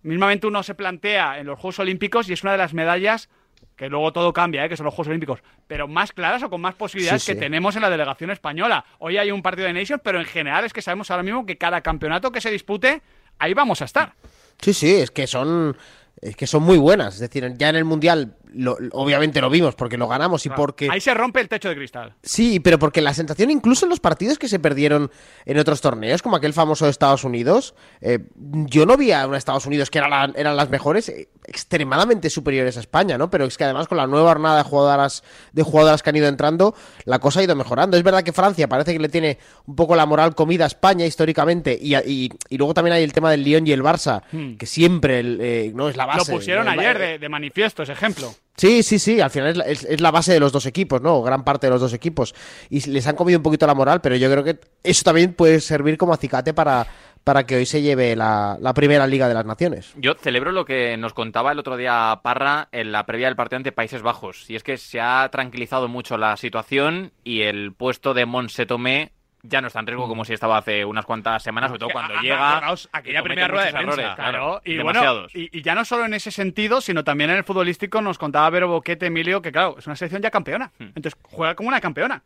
Mismamente uno se plantea en los Juegos Olímpicos y es una de las medallas que luego todo cambia, ¿eh? que son los Juegos Olímpicos, pero más claras o con más posibilidades Sí, sí. que tenemos en la delegación española. Hoy hay un partido de Nations, pero en general es que sabemos ahora mismo que cada campeonato que se dispute, ahí vamos a estar. Sí, sí, es que son. Es que son muy buenas. Es decir, ya en el Mundial, lo- obviamente lo vimos porque lo ganamos y porque. Ahí se rompe el techo de cristal. Sí, pero porque la sensación, incluso en los partidos que se perdieron en otros torneos, como aquel famoso de Estados Unidos, eh, yo no vi a un Estados Unidos que era la- eran las mejores, eh, extremadamente superiores a España, ¿no? Pero es que además con la nueva jornada de jugadoras, de jugadoras que han ido entrando, la cosa ha ido mejorando. Es verdad que Francia parece que le tiene un poco la moral comida a España históricamente, y, y- y luego también hay el tema del Lyon y el Barça, Hmm. que siempre el, eh, no es la base. Lo pusieron ayer de, de manifiesto, ese ejemplo. Sí, sí, sí, al final es la, es- es la base de los dos equipos, ¿no? Gran parte de los dos equipos. Y les han comido un poquito la moral, pero yo creo que eso también puede servir como acicate para, para que hoy se lleve la, la primera Liga de las Naciones. Yo celebro lo que nos contaba el otro día Parra en la previa del partido ante Países Bajos. Y es que se ha tranquilizado mucho la situación y el puesto de Monse Tomé ya no está en riesgo como si estaba hace unas cuantas semanas, sobre todo cuando Ah, llega. aquella primera rueda de muchos prensa. errores, Claro, y demasiados. bueno, y, y ya no solo en ese sentido, sino también en el futbolístico nos contaba Vero Boquete, Emilio, que claro, es una selección ya campeona. Hmm. Entonces juega como una campeona.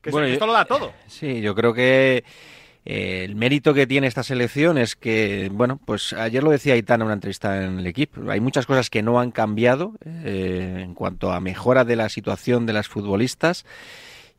Que Bueno, esto yo- lo da todo. Sí, yo creo que eh, el mérito que tiene esta selección es que, bueno, pues ayer lo decía Aitana en una entrevista en el equipo, hay muchas cosas que no han cambiado eh, en cuanto a mejora de la situación de las futbolistas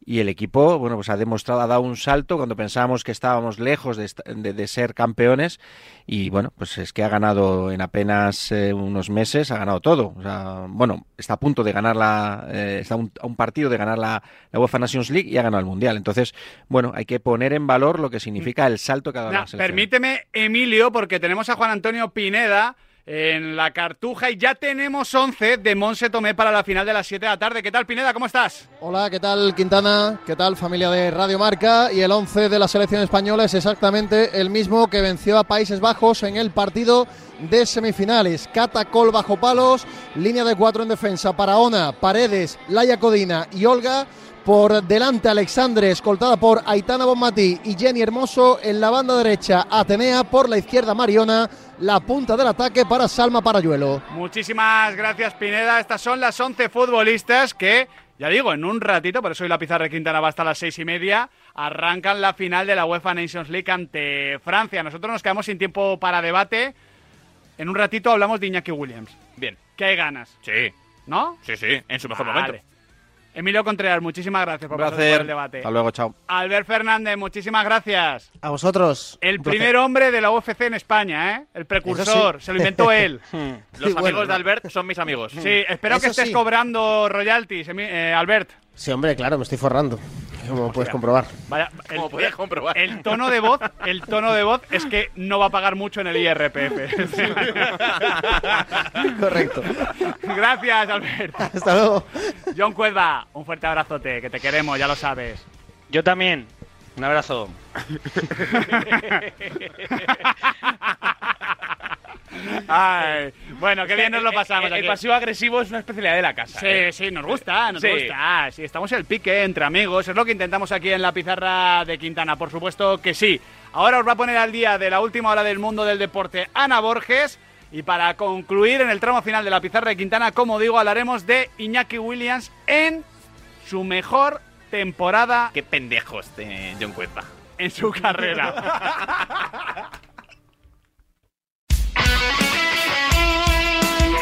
y el equipo, bueno, pues ha demostrado, ha dado un salto cuando pensábamos que estábamos lejos de, de- de ser campeones y bueno, pues es que ha ganado en apenas eh, unos meses, ha ganado todo. O sea, bueno, está a punto de ganar la, eh, está a un, a un partido de ganar la, la UEFA Nations League y ha ganado el Mundial. Entonces, bueno, hay que poner en valor lo que significa el salto que ha dado Nah, la permíteme, Emilio, porque tenemos a Juan Antonio Pineda en la cartuja y ya tenemos 11 de Monse Tomé para la final de las 7 de la tarde. ¿Qué tal, Pineda? ¿Cómo estás? Hola, ¿qué tal Quintana? ¿Qué tal familia de Radio Marca? Y el 11 de la selección española es exactamente el mismo que venció a Países Bajos en el partido de semifinales. Catacol bajo palos, línea de cuatro en defensa para Ona, Paredes, Laia Codina y Olga. Por delante Alexandre, escoltada por Aitana Bonmatí y Jenny Hermoso. En la banda derecha Atenea, por la izquierda Mariona. La punta del ataque para Salma Parayuelo. Muchísimas gracias, Pineda. Estas son las 11 futbolistas que, ya digo, en un ratito, por eso hoy la pizarra de Quintana va hasta las seis y media, arrancan la final de la UEFA Nations League ante Francia. Nosotros nos quedamos sin tiempo para debate. en un ratito hablamos de Iñaki Williams. Bien. Que hay ganas. Sí. ¿No? Sí, sí, en su mejor Vale. momento. Emilio Contreras, muchísimas gracias por pasar el debate. Hasta luego, chao. Albert Fernández, muchísimas gracias. A vosotros. El placer. primer hombre de la UFC en España, ¿eh? El precursor, sí. se lo inventó él. Los Sí, amigos bueno, de. Albert son mis amigos. Sí, espero que estés sí. cobrando royalties, eh, Albert. Sí, hombre, claro, me estoy forrando. Como puedes comprobar. Vaya, el, Como podías comprobar. el tono de voz, el tono de voz es que no va a pagar mucho en el IRPF. Correcto. Gracias, Albert. Hasta luego. John Cueva, un fuerte abrazote, que te queremos, ya lo sabes. Yo también. Un abrazo. Ay, bueno, qué bien nos lo pasamos El, aquí. el pasivo agresivo es una especialidad de la casa. Sí, ¿eh? sí, nos gusta, nos Sí. gusta. Sí, estamos en el pique entre amigos. Es lo que intentamos aquí en la pizarra de Quintana, por supuesto que sí. Ahora os va a poner al día de la última hora del mundo del deporte Ana Borges. Y para concluir en el tramo final de la pizarra de Quintana, como digo, hablaremos de Iñaki Williams en su mejor temporada Qué pendejos de John Cuesta. en su carrera.